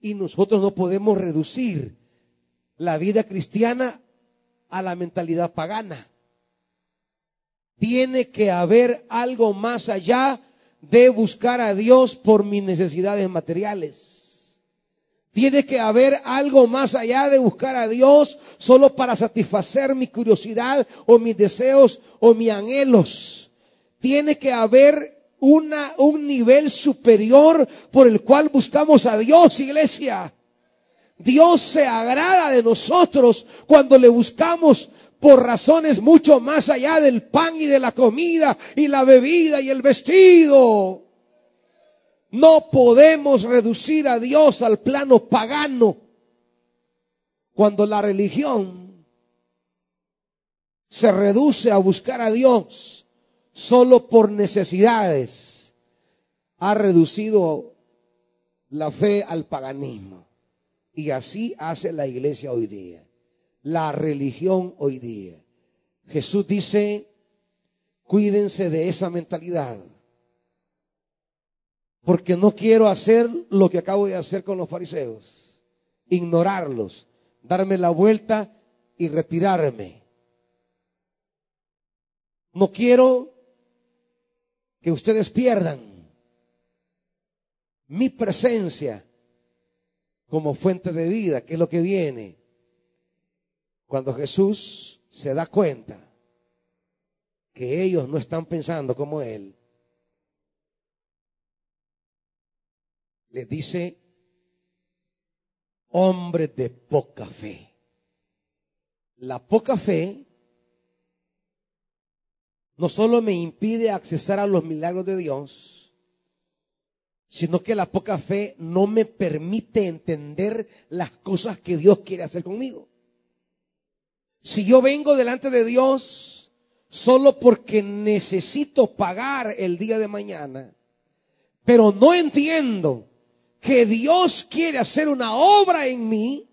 Y nosotros no podemos reducir la vida cristiana a la mentalidad pagana. Tiene que haber algo más allá de buscar a Dios por mis necesidades materiales. Tiene que haber algo más allá de buscar a Dios solo para satisfacer mi curiosidad o mis deseos o mis anhelos. Tiene que haber una, un nivel superior por el cual buscamos a Dios, iglesia. Dios se agrada de nosotros cuando le buscamos por razones mucho más allá del pan y de la comida y la bebida y el vestido. No podemos reducir a Dios al plano pagano cuando la religión se reduce a buscar a Dios solo por necesidades ha reducido la fe al paganismo. Y así hace la iglesia hoy día, la religión hoy día. Jesús dice, cuídense de esa mentalidad. Porque no quiero hacer lo que acabo de hacer con los fariseos. Ignorarlos, darme la vuelta y retirarme. No quiero que ustedes pierdan mi presencia como fuente de vida, que es lo que viene cuando Jesús se da cuenta que ellos no están pensando como Él. Les dice, hombre de poca fe. La poca fe no solo me impide accesar a los milagros de Dios, sino que la poca fe no me permite entender las cosas que Dios quiere hacer conmigo. Si yo vengo delante de Dios solo porque necesito pagar el día de mañana, pero no entiendo que Dios quiere hacer una obra en mí,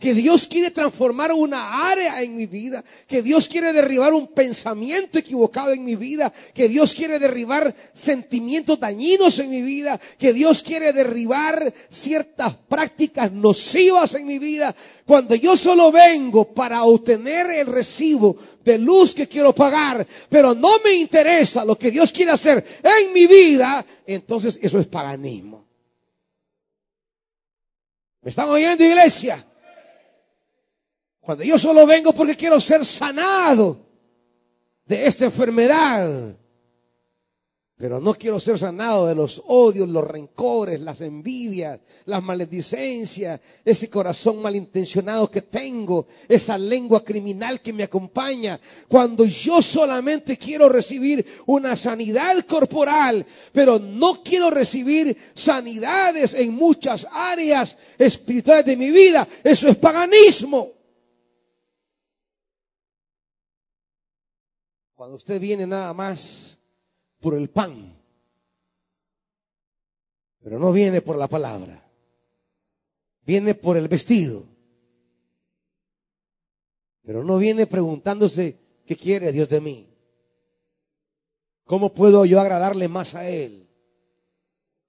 que Dios quiere transformar una área en mi vida, que Dios quiere derribar un pensamiento equivocado en mi vida, que Dios quiere derribar sentimientos dañinos en mi vida, que Dios quiere derribar ciertas prácticas nocivas en mi vida. Cuando yo solo vengo para obtener el recibo de luz que quiero pagar, pero no me interesa lo que Dios quiere hacer en mi vida, entonces eso es paganismo. ¿Me están oyendo, iglesia? Yo solo vengo porque quiero ser sanado de esta enfermedad. Pero no quiero ser sanado de los odios, los rencores, las envidias, las maledicencias, ese corazón malintencionado que tengo, esa lengua criminal que me acompaña. Cuando yo solamente quiero recibir una sanidad corporal, pero no quiero recibir sanidades en muchas áreas espirituales de mi vida, eso es paganismo. Cuando usted viene nada más por el pan, pero no viene por la palabra. viene por el vestido. Pero no viene preguntándose qué quiere Dios de mí. ¿Cómo puedo yo agradarle más a Él?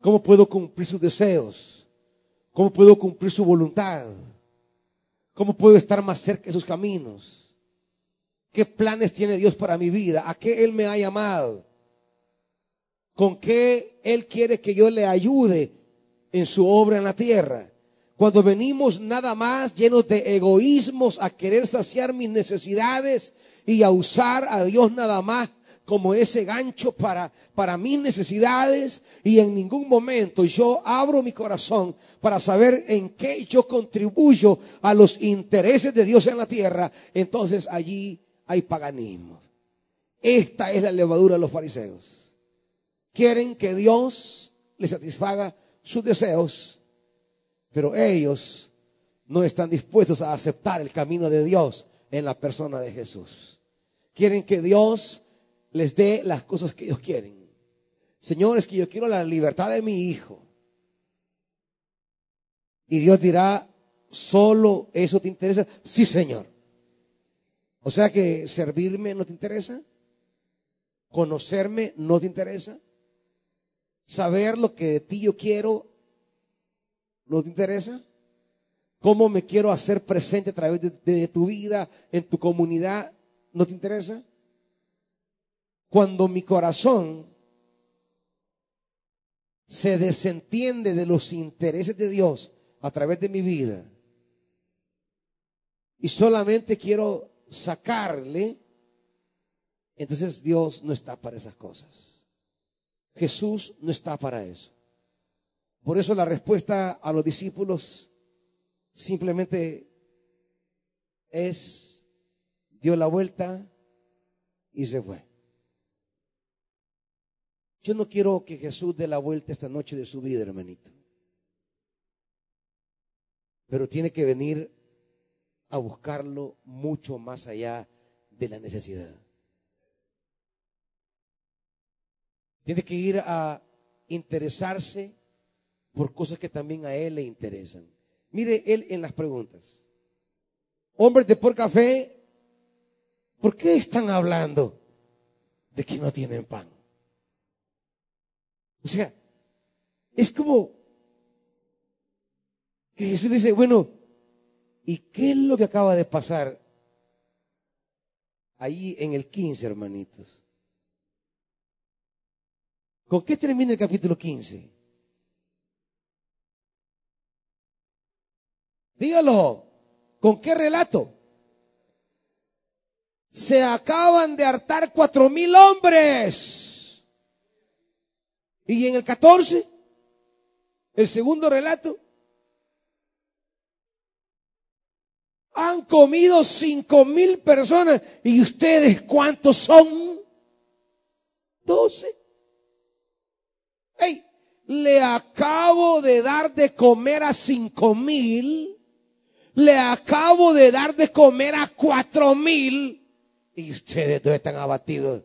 ¿Cómo puedo cumplir sus deseos? ¿Cómo puedo cumplir su voluntad? ¿Cómo puedo estar más cerca de sus caminos? ¿Qué planes tiene Dios para mi vida? ¿A qué Él me ha llamado? ¿Con qué Él quiere que yo le ayude en su obra en la tierra? Cuando venimos nada más llenos de egoísmos a querer saciar mis necesidades y a usar a Dios nada más como ese gancho para, para mis necesidades y en ningún momento yo abro mi corazón para saber en qué yo contribuyo a los intereses de Dios en la tierra, entonces allí hay paganismo. Esta es la levadura de los fariseos. Quieren que Dios les satisfaga sus deseos pero ellos no están dispuestos a aceptar el camino de Dios en la persona de Jesús. Quieren que Dios les dé las cosas que ellos quieren. Señores, que yo quiero la libertad de mi hijo. Y Dios dirá, ¿solo eso te interesa? Sí, Señor. O sea que servirme no te interesa. Conocerme no te interesa. Saber lo que de ti yo quiero ¿No te interesa? ¿Cómo me quiero hacer presente a través de, tu vida, en tu comunidad? ¿No te interesa? Cuando mi corazón se desentiende de los intereses de Dios a través de mi vida y solamente quiero sacarle, entonces Dios no está para esas cosas. Jesús no está para eso. Por eso la respuesta a los discípulos simplemente es, dio la vuelta y se fue. Yo no quiero que Jesús dé la vuelta esta noche de su vida, hermanito. Pero tiene que venir a buscarlo mucho más allá de la necesidad. Tiene que ir a interesarse por cosas que también a él le interesan. Mire él en las preguntas. Hombres de por café, ¿por qué están hablando de que no tienen pan? O sea, es como que Jesús dice, bueno, ¿y qué es lo que acaba de pasar ahí en el 15, hermanitos? ¿Con qué termina el capítulo 15? Dígalo. ¿Con qué relato? Se acaban de hartar cuatro mil hombres. Y en el 14, el segundo relato, han comido cinco mil personas. ¿Y ustedes cuántos son? Doce. Hey, le acabo de dar de comer a cinco mil le acabo de dar de comer a cuatro mil y ustedes todos están abatidos.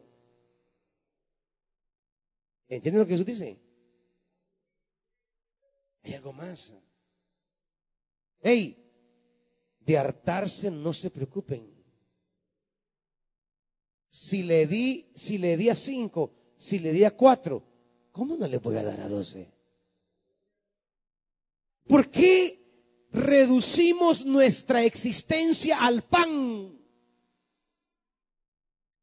¿Entienden lo que Jesús dice? Hay algo más. Hey, de hartarse no se preocupen. Si le di, si le di a cinco, si le di a cuatro, ¿cómo no le voy a dar a doce? ¿Por qué reducimos nuestra existencia al pan?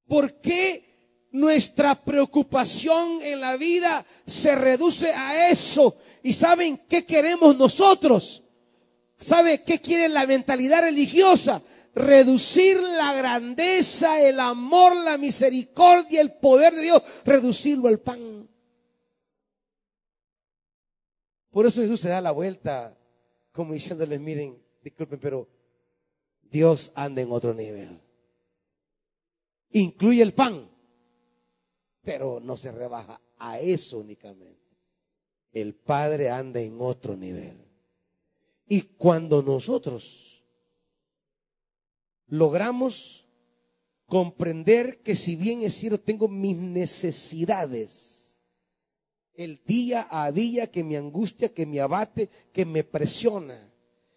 ¿Por qué nuestra preocupación en la vida se reduce a eso? ¿Y saben qué queremos nosotros? ¿Sabe qué quiere la mentalidad religiosa? Reducir la grandeza, el amor, la misericordia, el poder de Dios, reducirlo al pan. Por eso Jesús se da la vuelta como diciéndoles, miren, disculpen, pero Dios anda en otro nivel. Incluye el pan, pero no se rebaja a eso únicamente. El Padre anda en otro nivel. Y cuando nosotros logramos comprender que si bien es cierto, tengo mis necesidades, el día a día que me angustia, que me abate, que me presiona.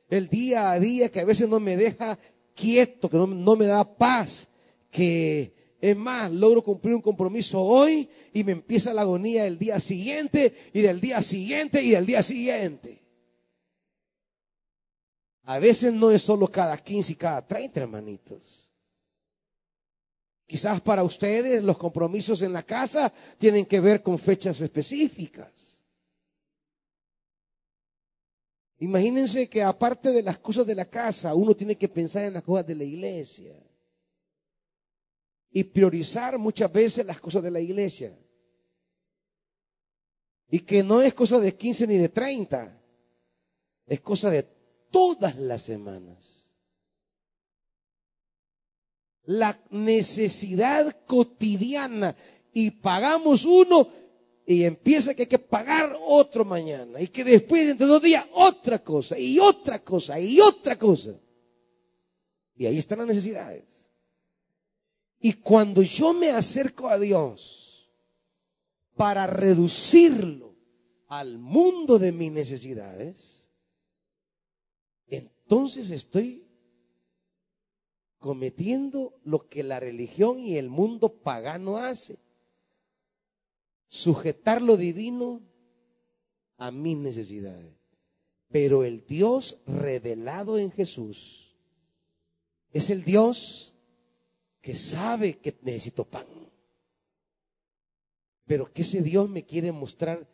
el día a día que a veces no me deja quieto, que no, no me da paz, que es más, logro cumplir un compromiso hoy y me empieza la agonía el día siguiente y del día siguiente y del día siguiente. A veces no es solo cada 15 y cada 30, hermanitos. Quizás para ustedes los compromisos en la casa tienen que ver con fechas específicas. Imagínense que aparte de las cosas de la casa, uno tiene que pensar en las cosas de la iglesia y priorizar muchas veces las cosas de la iglesia. Y que no es cosa de 15 ni de 30, es cosa de todas las semanas. La necesidad cotidiana y pagamos uno y empieza que hay que pagar otro mañana y que después de dos días otra cosa y otra cosa y otra cosa. Y ahí están las necesidades. Y cuando yo me acerco a Dios para reducirlo al mundo de mis necesidades, entonces estoy cometiendo lo que la religión y el mundo pagano hace. Sujetar lo divino a mis necesidades. Pero el Dios revelado en Jesús es el Dios que sabe que necesito pan. Pero que ese Dios me quiere mostrar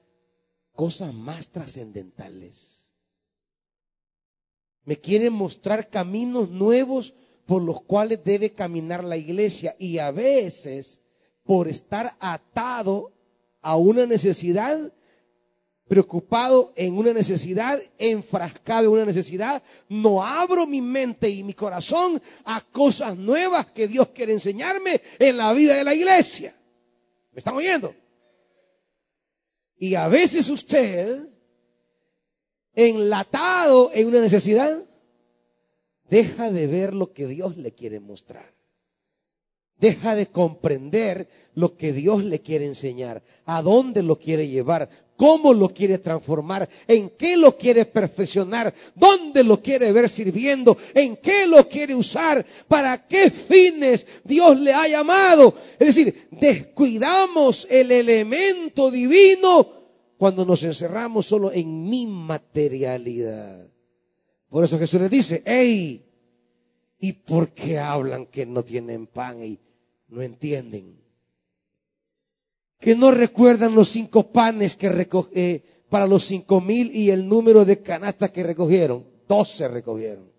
cosas más trascendentales. Me quiere mostrar caminos nuevos por los cuales debe caminar la iglesia. Y a veces, por estar atado a una necesidad, preocupado en una necesidad, enfrascado en una necesidad, no abro mi mente y mi corazón a cosas nuevas que Dios quiere enseñarme en la vida de la iglesia. ¿Me están oyendo? Y a veces usted, enlatado en una necesidad, deja de ver lo que Dios le quiere mostrar. Deja de comprender lo que Dios le quiere enseñar, a dónde lo quiere llevar, cómo lo quiere transformar, en qué lo quiere perfeccionar, dónde lo quiere ver sirviendo, en qué lo quiere usar, para qué fines Dios le ha llamado. Es decir, descuidamos el elemento divino cuando nos encerramos solo en mi materialidad. Por eso Jesús les dice, hey, ¿y por qué hablan que no tienen pan y no entienden? que no recuerdan los cinco panes que eh, para los cinco mil y el número de canastas que recogieron. Doce recogieron.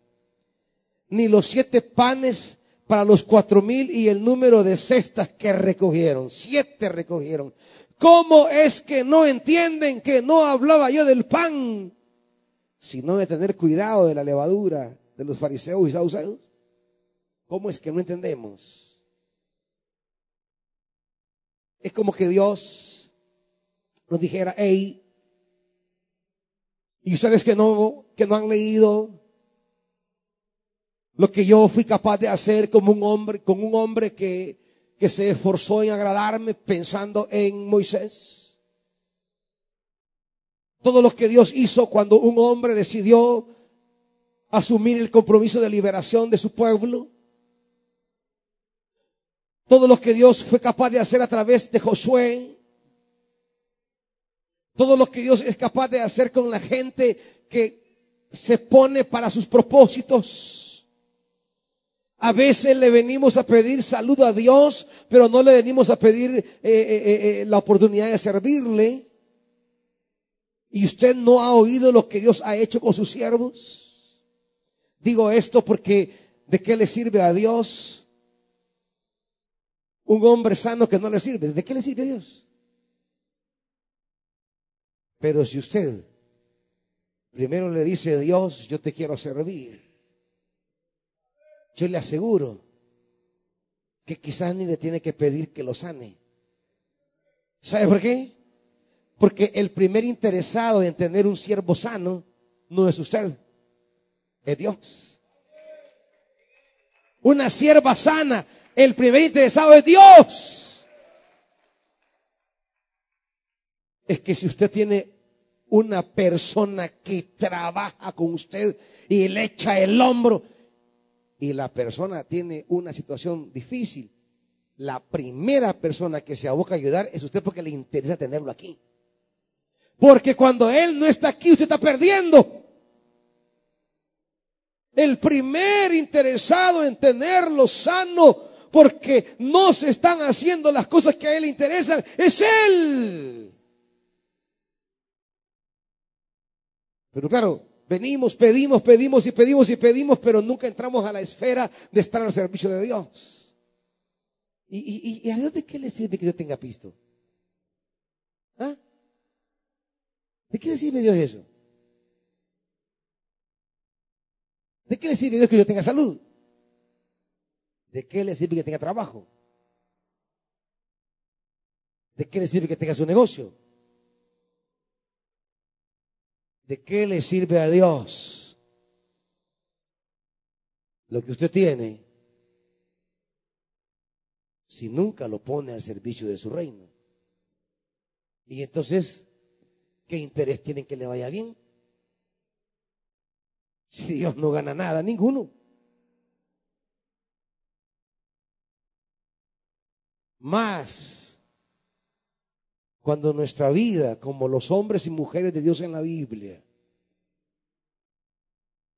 Ni los siete panes para los cuatro mil y el número de cestas que recogieron. Siete recogieron. ¿Cómo es que no entienden que no hablaba yo del pan? Sino de tener cuidado de la levadura de los fariseos y saduceos. ¿Cómo es que no entendemos? Es como que Dios nos dijera, hey, y ustedes que no, que no han leído lo que yo fui capaz de hacer como un hombre, con un hombre que, que se esforzó en agradarme pensando en Moisés. Todo lo que Dios hizo cuando un hombre decidió asumir el compromiso de liberación de su pueblo todo lo que Dios fue capaz de hacer a través de Josué, todo lo que Dios es capaz de hacer con la gente que se pone para sus propósitos. A veces le venimos a pedir salud a Dios, pero no le venimos a pedir eh, eh, eh, la oportunidad de servirle. Y usted no ha oído lo que Dios ha hecho con sus siervos. Digo esto porque ¿de qué le sirve a Dios? un hombre sano que no le sirve. ¿De qué le sirve a Dios? Pero si usted primero le dice a Dios, yo te quiero servir, yo le aseguro que quizás ni le tiene que pedir que lo sane. ¿Sabe por qué? Porque el primer interesado en tener un siervo sano no es usted, es Dios. Una sierva sana el primer interesado es Dios. Es que si usted tiene una persona que trabaja con usted y le echa el hombro y la persona tiene una situación difícil, la primera persona que se aboca a ayudar es usted porque le interesa tenerlo aquí. Porque cuando él no está aquí, usted está perdiendo. El primer interesado en tenerlo sano porque no se están haciendo las cosas que a él le interesan es él. Pero claro, venimos, pedimos, pedimos y pedimos y pedimos, pero nunca entramos a la esfera de estar al servicio de Dios. ¿Y, a Dios de qué le sirve que yo tenga pisto? ¿Ah? ¿De qué le sirve Dios eso? ¿De qué le sirve Dios que yo tenga salud? ¿De qué le sirve que tenga trabajo? ¿De qué le sirve que tenga su negocio? ¿De qué le sirve a Dios lo que usted tiene si nunca lo pone al servicio de su reino? Y entonces, ¿qué interés tienen que le vaya bien? Si Dios no gana nada, ninguno. Más cuando nuestra vida, como los hombres y mujeres de Dios en la Biblia,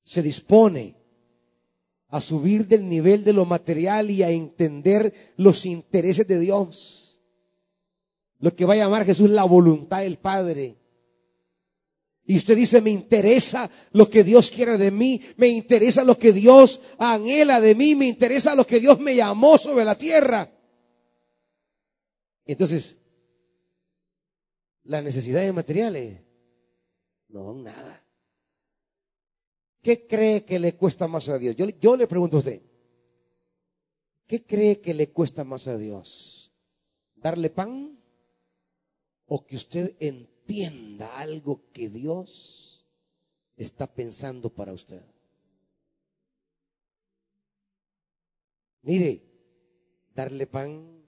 se dispone a subir del nivel de lo material y a entender los intereses de Dios. Lo que va a llamar Jesús la voluntad del Padre. Y usted dice, me interesa lo que Dios quiere de mí, me interesa lo que Dios anhela de mí, me interesa lo que Dios me llamó sobre la tierra. Entonces, las necesidades materiales no nada. ¿Qué cree que le cuesta más a Dios? Yo, yo le pregunto a usted, ¿qué cree que le cuesta más a Dios? ¿Darle pan? ¿O que usted entienda algo que Dios está pensando para usted? Mire, darle pan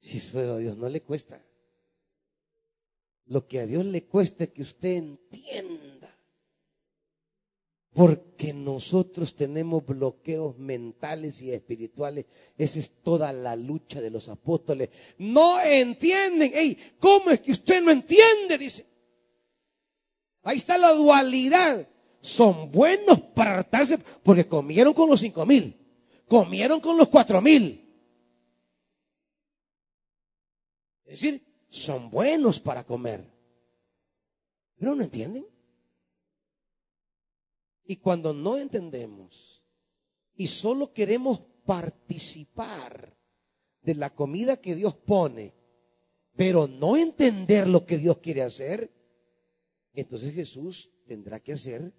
si eso a Dios no le cuesta. Lo que a Dios le cuesta es que usted entienda. Porque nosotros tenemos bloqueos mentales y espirituales. Esa es toda la lucha de los apóstoles. No entienden. Ey, ¿cómo es que usted no entiende? Dice. Ahí está la dualidad. Son buenos para hartarse porque comieron con los cinco mil. Comieron con los cuatro mil. Es decir, son buenos para comer. Pero no entienden. Y cuando no entendemos y solo queremos participar de la comida que Dios pone, pero no entender lo que Dios quiere hacer, entonces Jesús tendrá que hacer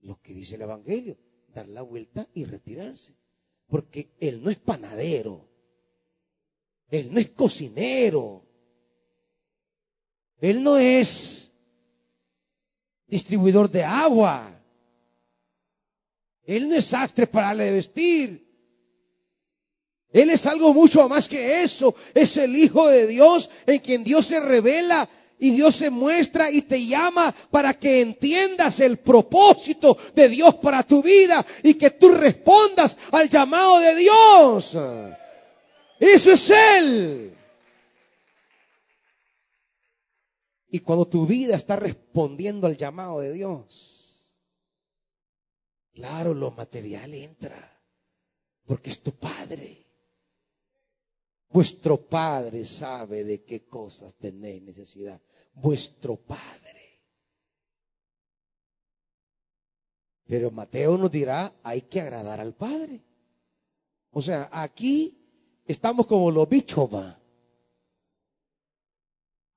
lo que dice el Evangelio, dar la vuelta y retirarse. Porque Él no es panadero. Él no es cocinero. Él no es distribuidor de agua. Él no es sastre para de vestir. Él es algo mucho más que eso. Es el Hijo de Dios en quien Dios se revela y Dios se muestra y te llama para que entiendas el propósito de Dios para tu vida y que tú respondas al llamado de Dios. Eso es Él. Y cuando tu vida está respondiendo al llamado de Dios, claro, lo material entra, porque es tu Padre. Vuestro Padre sabe de qué cosas tenéis necesidad. Vuestro Padre. Pero Mateo nos dirá, hay que agradar al Padre. O sea, aquí estamos como los bichos, va.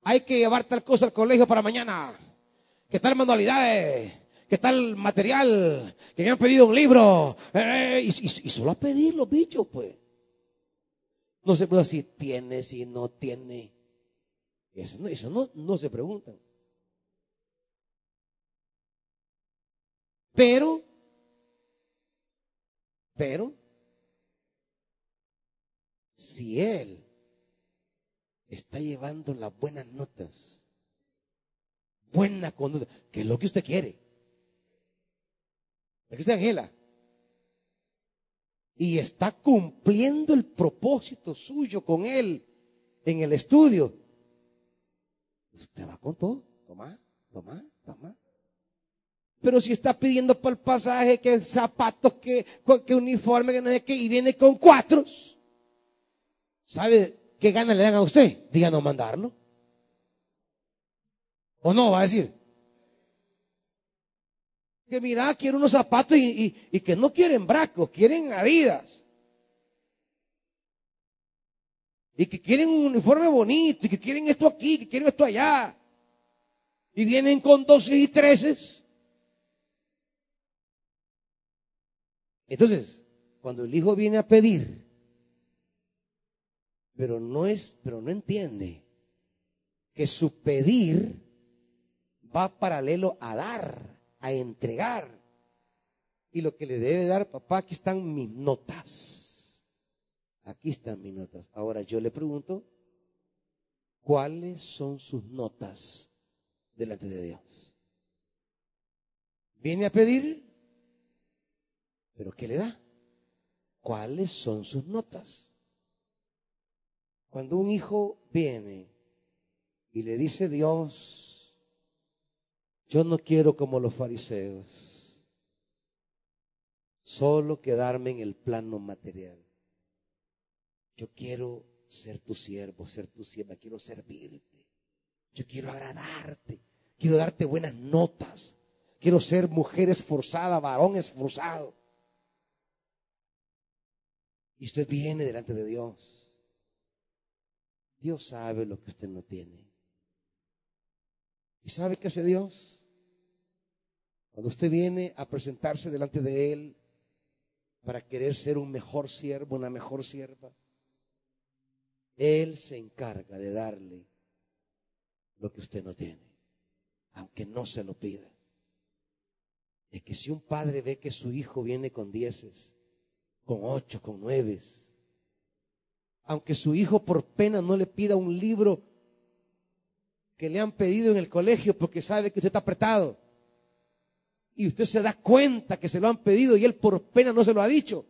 Hay que llevar tal cosa al colegio para mañana. Que tal manualidades, que tal material, que me han pedido un libro. Eh, y, solo a pedir los bichos, pues. No se puede decir tiene, si no tiene. Eso no, eso no, no se pregunta. Pero, pero, si Él está llevando las buenas notas buena conducta, que es lo que usted quiere. Es que usted Angela. Y está cumpliendo el propósito suyo con él en el estudio. Usted va con todo. Toma, toma, toma. Pero si está pidiendo para el pasaje, que zapatos, que, que uniforme, que no sé qué, y viene con cuatro, ¿sabe qué ganas le dan a usted? Díganos mandarlo. ¿O no? Va a decir. Que mira, quiere unos zapatos y, y, que no quieren bracos, quieren adidas. Y que quieren un uniforme bonito, y que quieren esto aquí, que quieren esto allá. Y vienen con doce y treces. Entonces, cuando el hijo viene a pedir, pero no es, pero no entiende que su pedir va paralelo a dar, a entregar. Y lo que le debe dar, papá, aquí están mis notas. Aquí están mis notas. Ahora yo le pregunto, ¿cuáles son sus notas delante de Dios? ¿Viene a pedir? ¿Pero qué le da? ¿Cuáles son sus notas? Cuando un hijo viene y le dice Dios, yo no quiero como los fariseos, solo quedarme en el plano material. Yo quiero ser tu siervo, ser tu sierva, quiero servirte. Yo quiero agradarte, quiero darte buenas notas. Quiero ser mujer esforzada, varón esforzado. Y usted viene delante de Dios. Dios sabe lo que usted no tiene. ¿Y sabe qué hace Dios? Cuando usted viene a presentarse delante de Él para querer ser un mejor siervo, una mejor sierva, Él se encarga de darle lo que usted no tiene, aunque no se lo pida. Es que si un padre ve que su hijo viene con dieces, con ocho, con nueve. Aunque su hijo por pena no le pida un libro que le han pedido en el colegio porque sabe que usted está apretado. Y usted se da cuenta que se lo han pedido y él por pena no se lo ha dicho.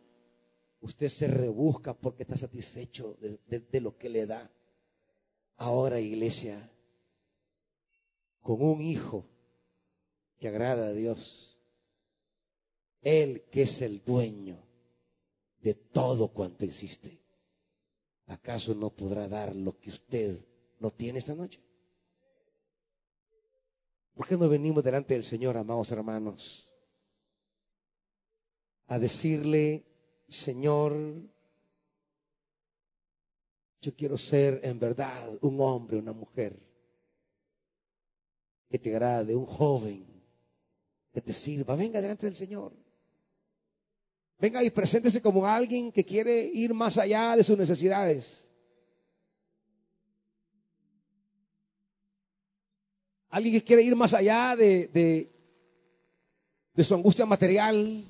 Usted se rebusca porque está satisfecho de, de lo que le da. Ahora, iglesia, con un hijo que agrada a Dios, Él que es el dueño de todo cuanto existe, ¿acaso no podrá dar lo que usted no tiene esta noche? ¿Por qué no venimos delante del Señor, amados hermanos, a decirle, Señor, yo quiero ser en verdad un hombre, una mujer que te agrade, un joven que te sirva. Venga delante del Señor. Venga y preséntese como alguien que quiere ir más allá de sus necesidades. Alguien que quiere ir más allá de, de, de su angustia material.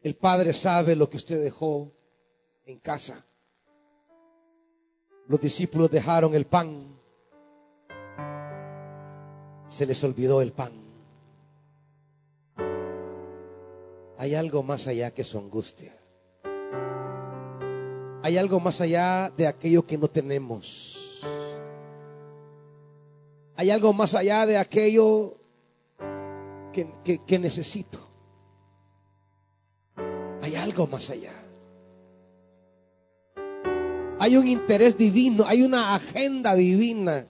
El Padre sabe lo que usted dejó en casa. Los discípulos dejaron el pan. Se les olvidó el pan. Hay algo más allá que su angustia. Hay algo más allá de aquello que no tenemos. Hay algo más allá de aquello que, necesito. Hay algo más allá. Hay un interés divino, hay una agenda divina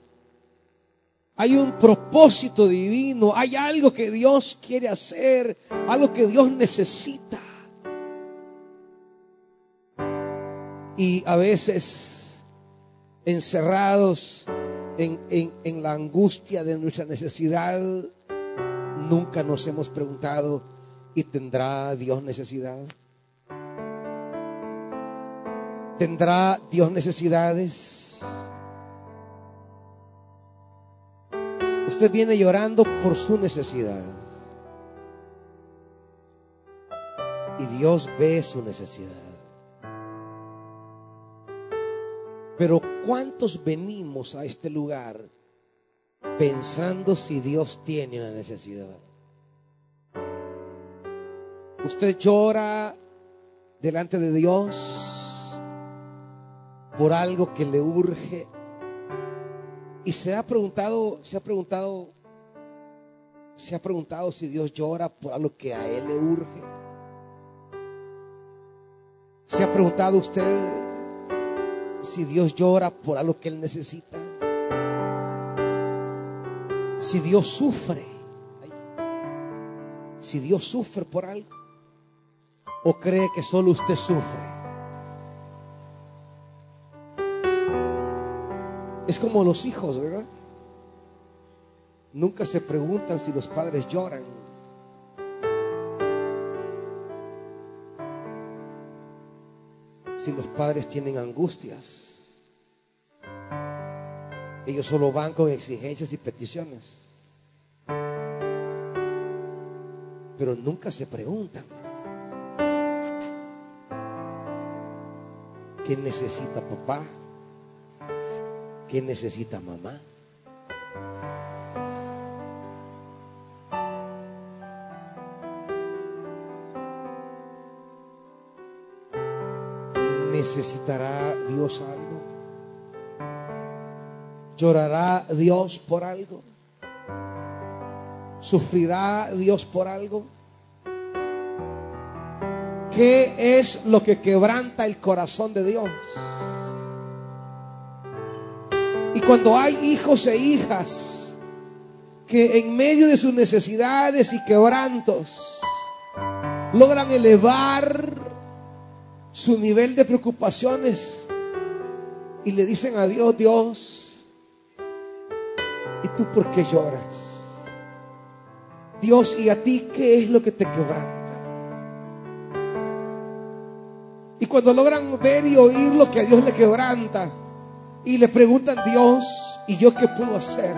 hay un propósito divino, hay algo que Dios quiere hacer, algo que Dios necesita. Y a veces encerrados en, en la angustia de nuestra necesidad, nunca nos hemos preguntado, ¿y tendrá Dios necesidad? ¿Tendrá Dios necesidades? Viene llorando por su necesidad. Y Dios ve su necesidad. Pero ¿cuántos venimos a este lugar pensando si Dios tiene una necesidad. Usted llora delante de Dios por algo que le urge y se ha preguntado, se ha preguntado, se ha preguntado si Dios llora por algo que a él le urge. Se ha preguntado usted si Dios llora por algo que él necesita si Dios sufre, si Dios sufre por algo, o cree que solo usted sufre. Es como los hijos, ¿verdad? Nunca se preguntan si los padres lloran. Si los padres tienen angustias. Ellos solo van con exigencias y peticiones. Pero nunca se preguntan. ¿Qué necesita papá? ¿Qué necesita mamá? ¿Necesitará Dios algo? ¿Llorará Dios por algo? ¿Sufrirá Dios por algo? ¿Qué es lo que quebranta el corazón de Dios? Cuando hay hijos e hijas que en medio de sus necesidades y quebrantos logran elevar su nivel de preocupaciones y le dicen a Dios, Dios, ¿Y tú por qué lloras? Dios, ¿y a ti qué es lo que te quebranta? Y cuando logran ver y oír lo que a Dios le quebranta y le preguntan, Dios, ¿y yo qué puedo hacer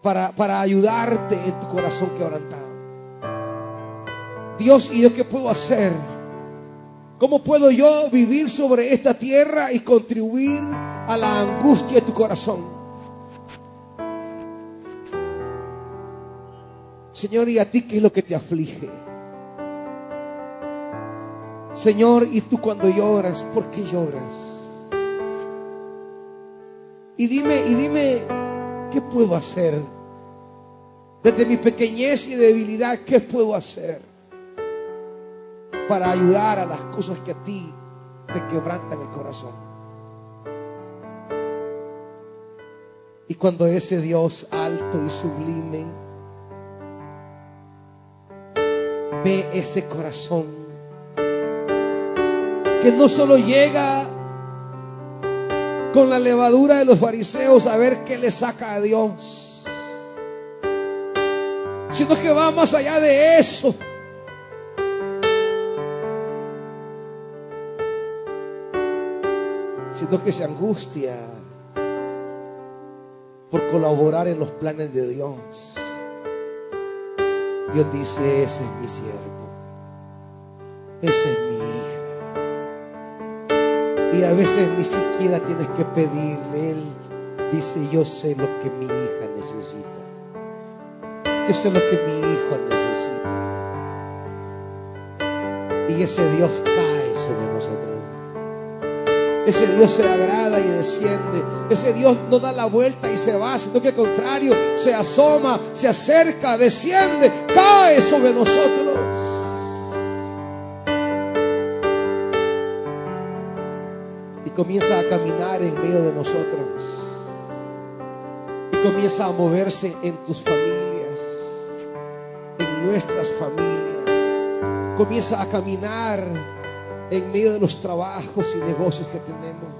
para, para ayudarte en tu corazón quebrantado? Dios, ¿y yo qué puedo hacer? ¿Cómo puedo yo vivir sobre esta tierra y contribuir a la angustia de tu corazón? Señor, ¿y a ti qué es lo que te aflige? Señor, ¿y tú cuando lloras, por qué lloras? Y dime, y dime, ¿qué puedo hacer? Desde mi pequeñez y debilidad, ¿qué puedo hacer? para ayudar a las cosas que a ti te quebrantan el corazón. Y cuando ese Dios alto y sublime ve ese corazón que no solo llega con la levadura de los fariseos a ver qué le saca a Dios, sino que va más allá de eso sino que se angustia por colaborar en los planes de Dios. Dios dice, ese es mi siervo, esa es. Y a veces ni siquiera tienes que pedirle, Él dice, yo sé lo que mi hija necesita. Yo sé lo que mi hijo necesita. Y ese Dios cae sobre nosotros. Ese Dios se agrada y desciende. Ese Dios no da la vuelta y se va, sino que al contrario, se asoma, se acerca, desciende, cae sobre nosotros. Comienza a caminar en medio de nosotros. Y comienza a moverse en tus familias, en nuestras familias. Comienza a caminar en medio de los trabajos y negocios que tenemos.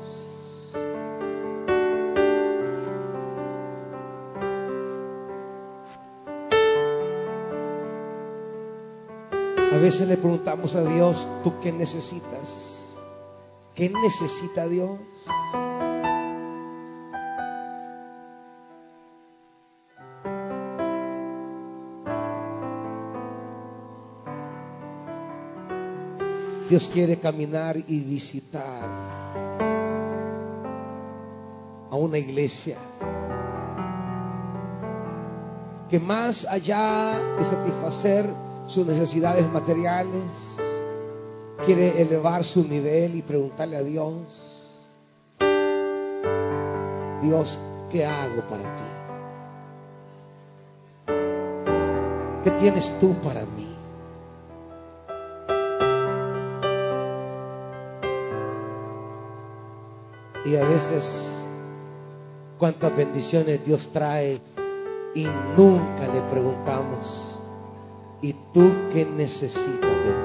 A veces le preguntamos a Dios, ¿tú qué necesitas? ¿Qué necesita Dios? Dios quiere caminar y visitar a una iglesia que más allá de satisfacer sus necesidades materiales, quiere elevar su nivel y preguntarle a Dios, Dios, ¿qué hago para ti? ¿Qué tienes tú para mí? Y a veces, cuántas bendiciones Dios trae y nunca le preguntamos, ¿y tú qué necesitas de mí?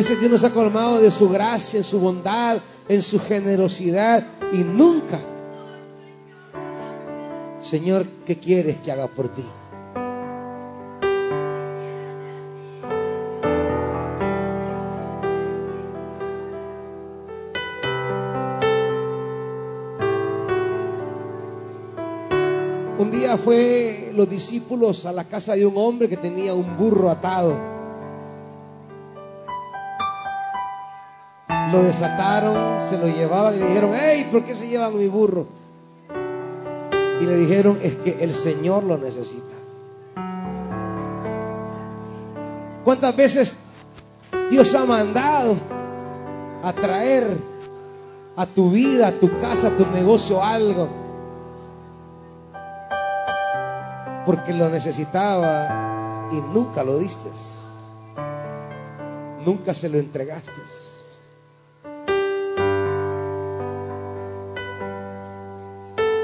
Veces Dios nos ha colmado de su gracia, en su bondad, en su generosidad y nunca, Señor, ¿qué quieres que haga por ti? Un día fue los discípulos a la casa de un hombre que tenía un burro atado. Lo desataron, se lo llevaban y le dijeron, hey, ¿por qué se llevan mi burro? Y le dijeron, es que el Señor lo necesita. ¿Cuántas veces Dios ha mandado a traer a tu vida, a tu casa, a tu negocio algo? Porque lo necesitaba y nunca lo diste. Nunca se lo entregaste.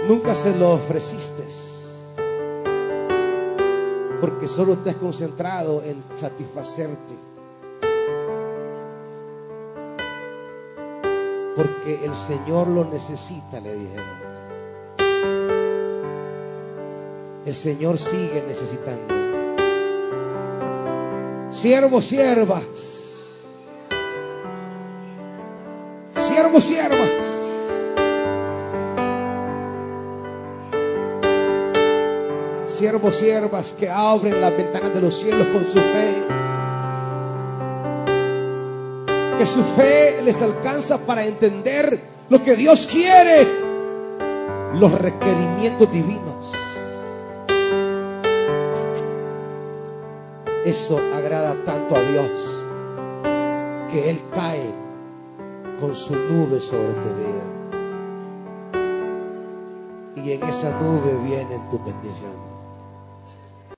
Nunca se lo ofreciste. Porque solo te has concentrado en satisfacerte. Porque el Señor lo necesita, le dijeron. El Señor sigue necesitando. Siervos, siervas. Siervos, siervas. Siervos, siervas que abren las ventanas de los cielos con su fe. Que su fe les alcanza para entender lo que Dios quiere. Los requerimientos divinos. Eso agrada tanto a Dios que Él cae con su nube sobre tu vida. Y en esa nube viene tu bendición.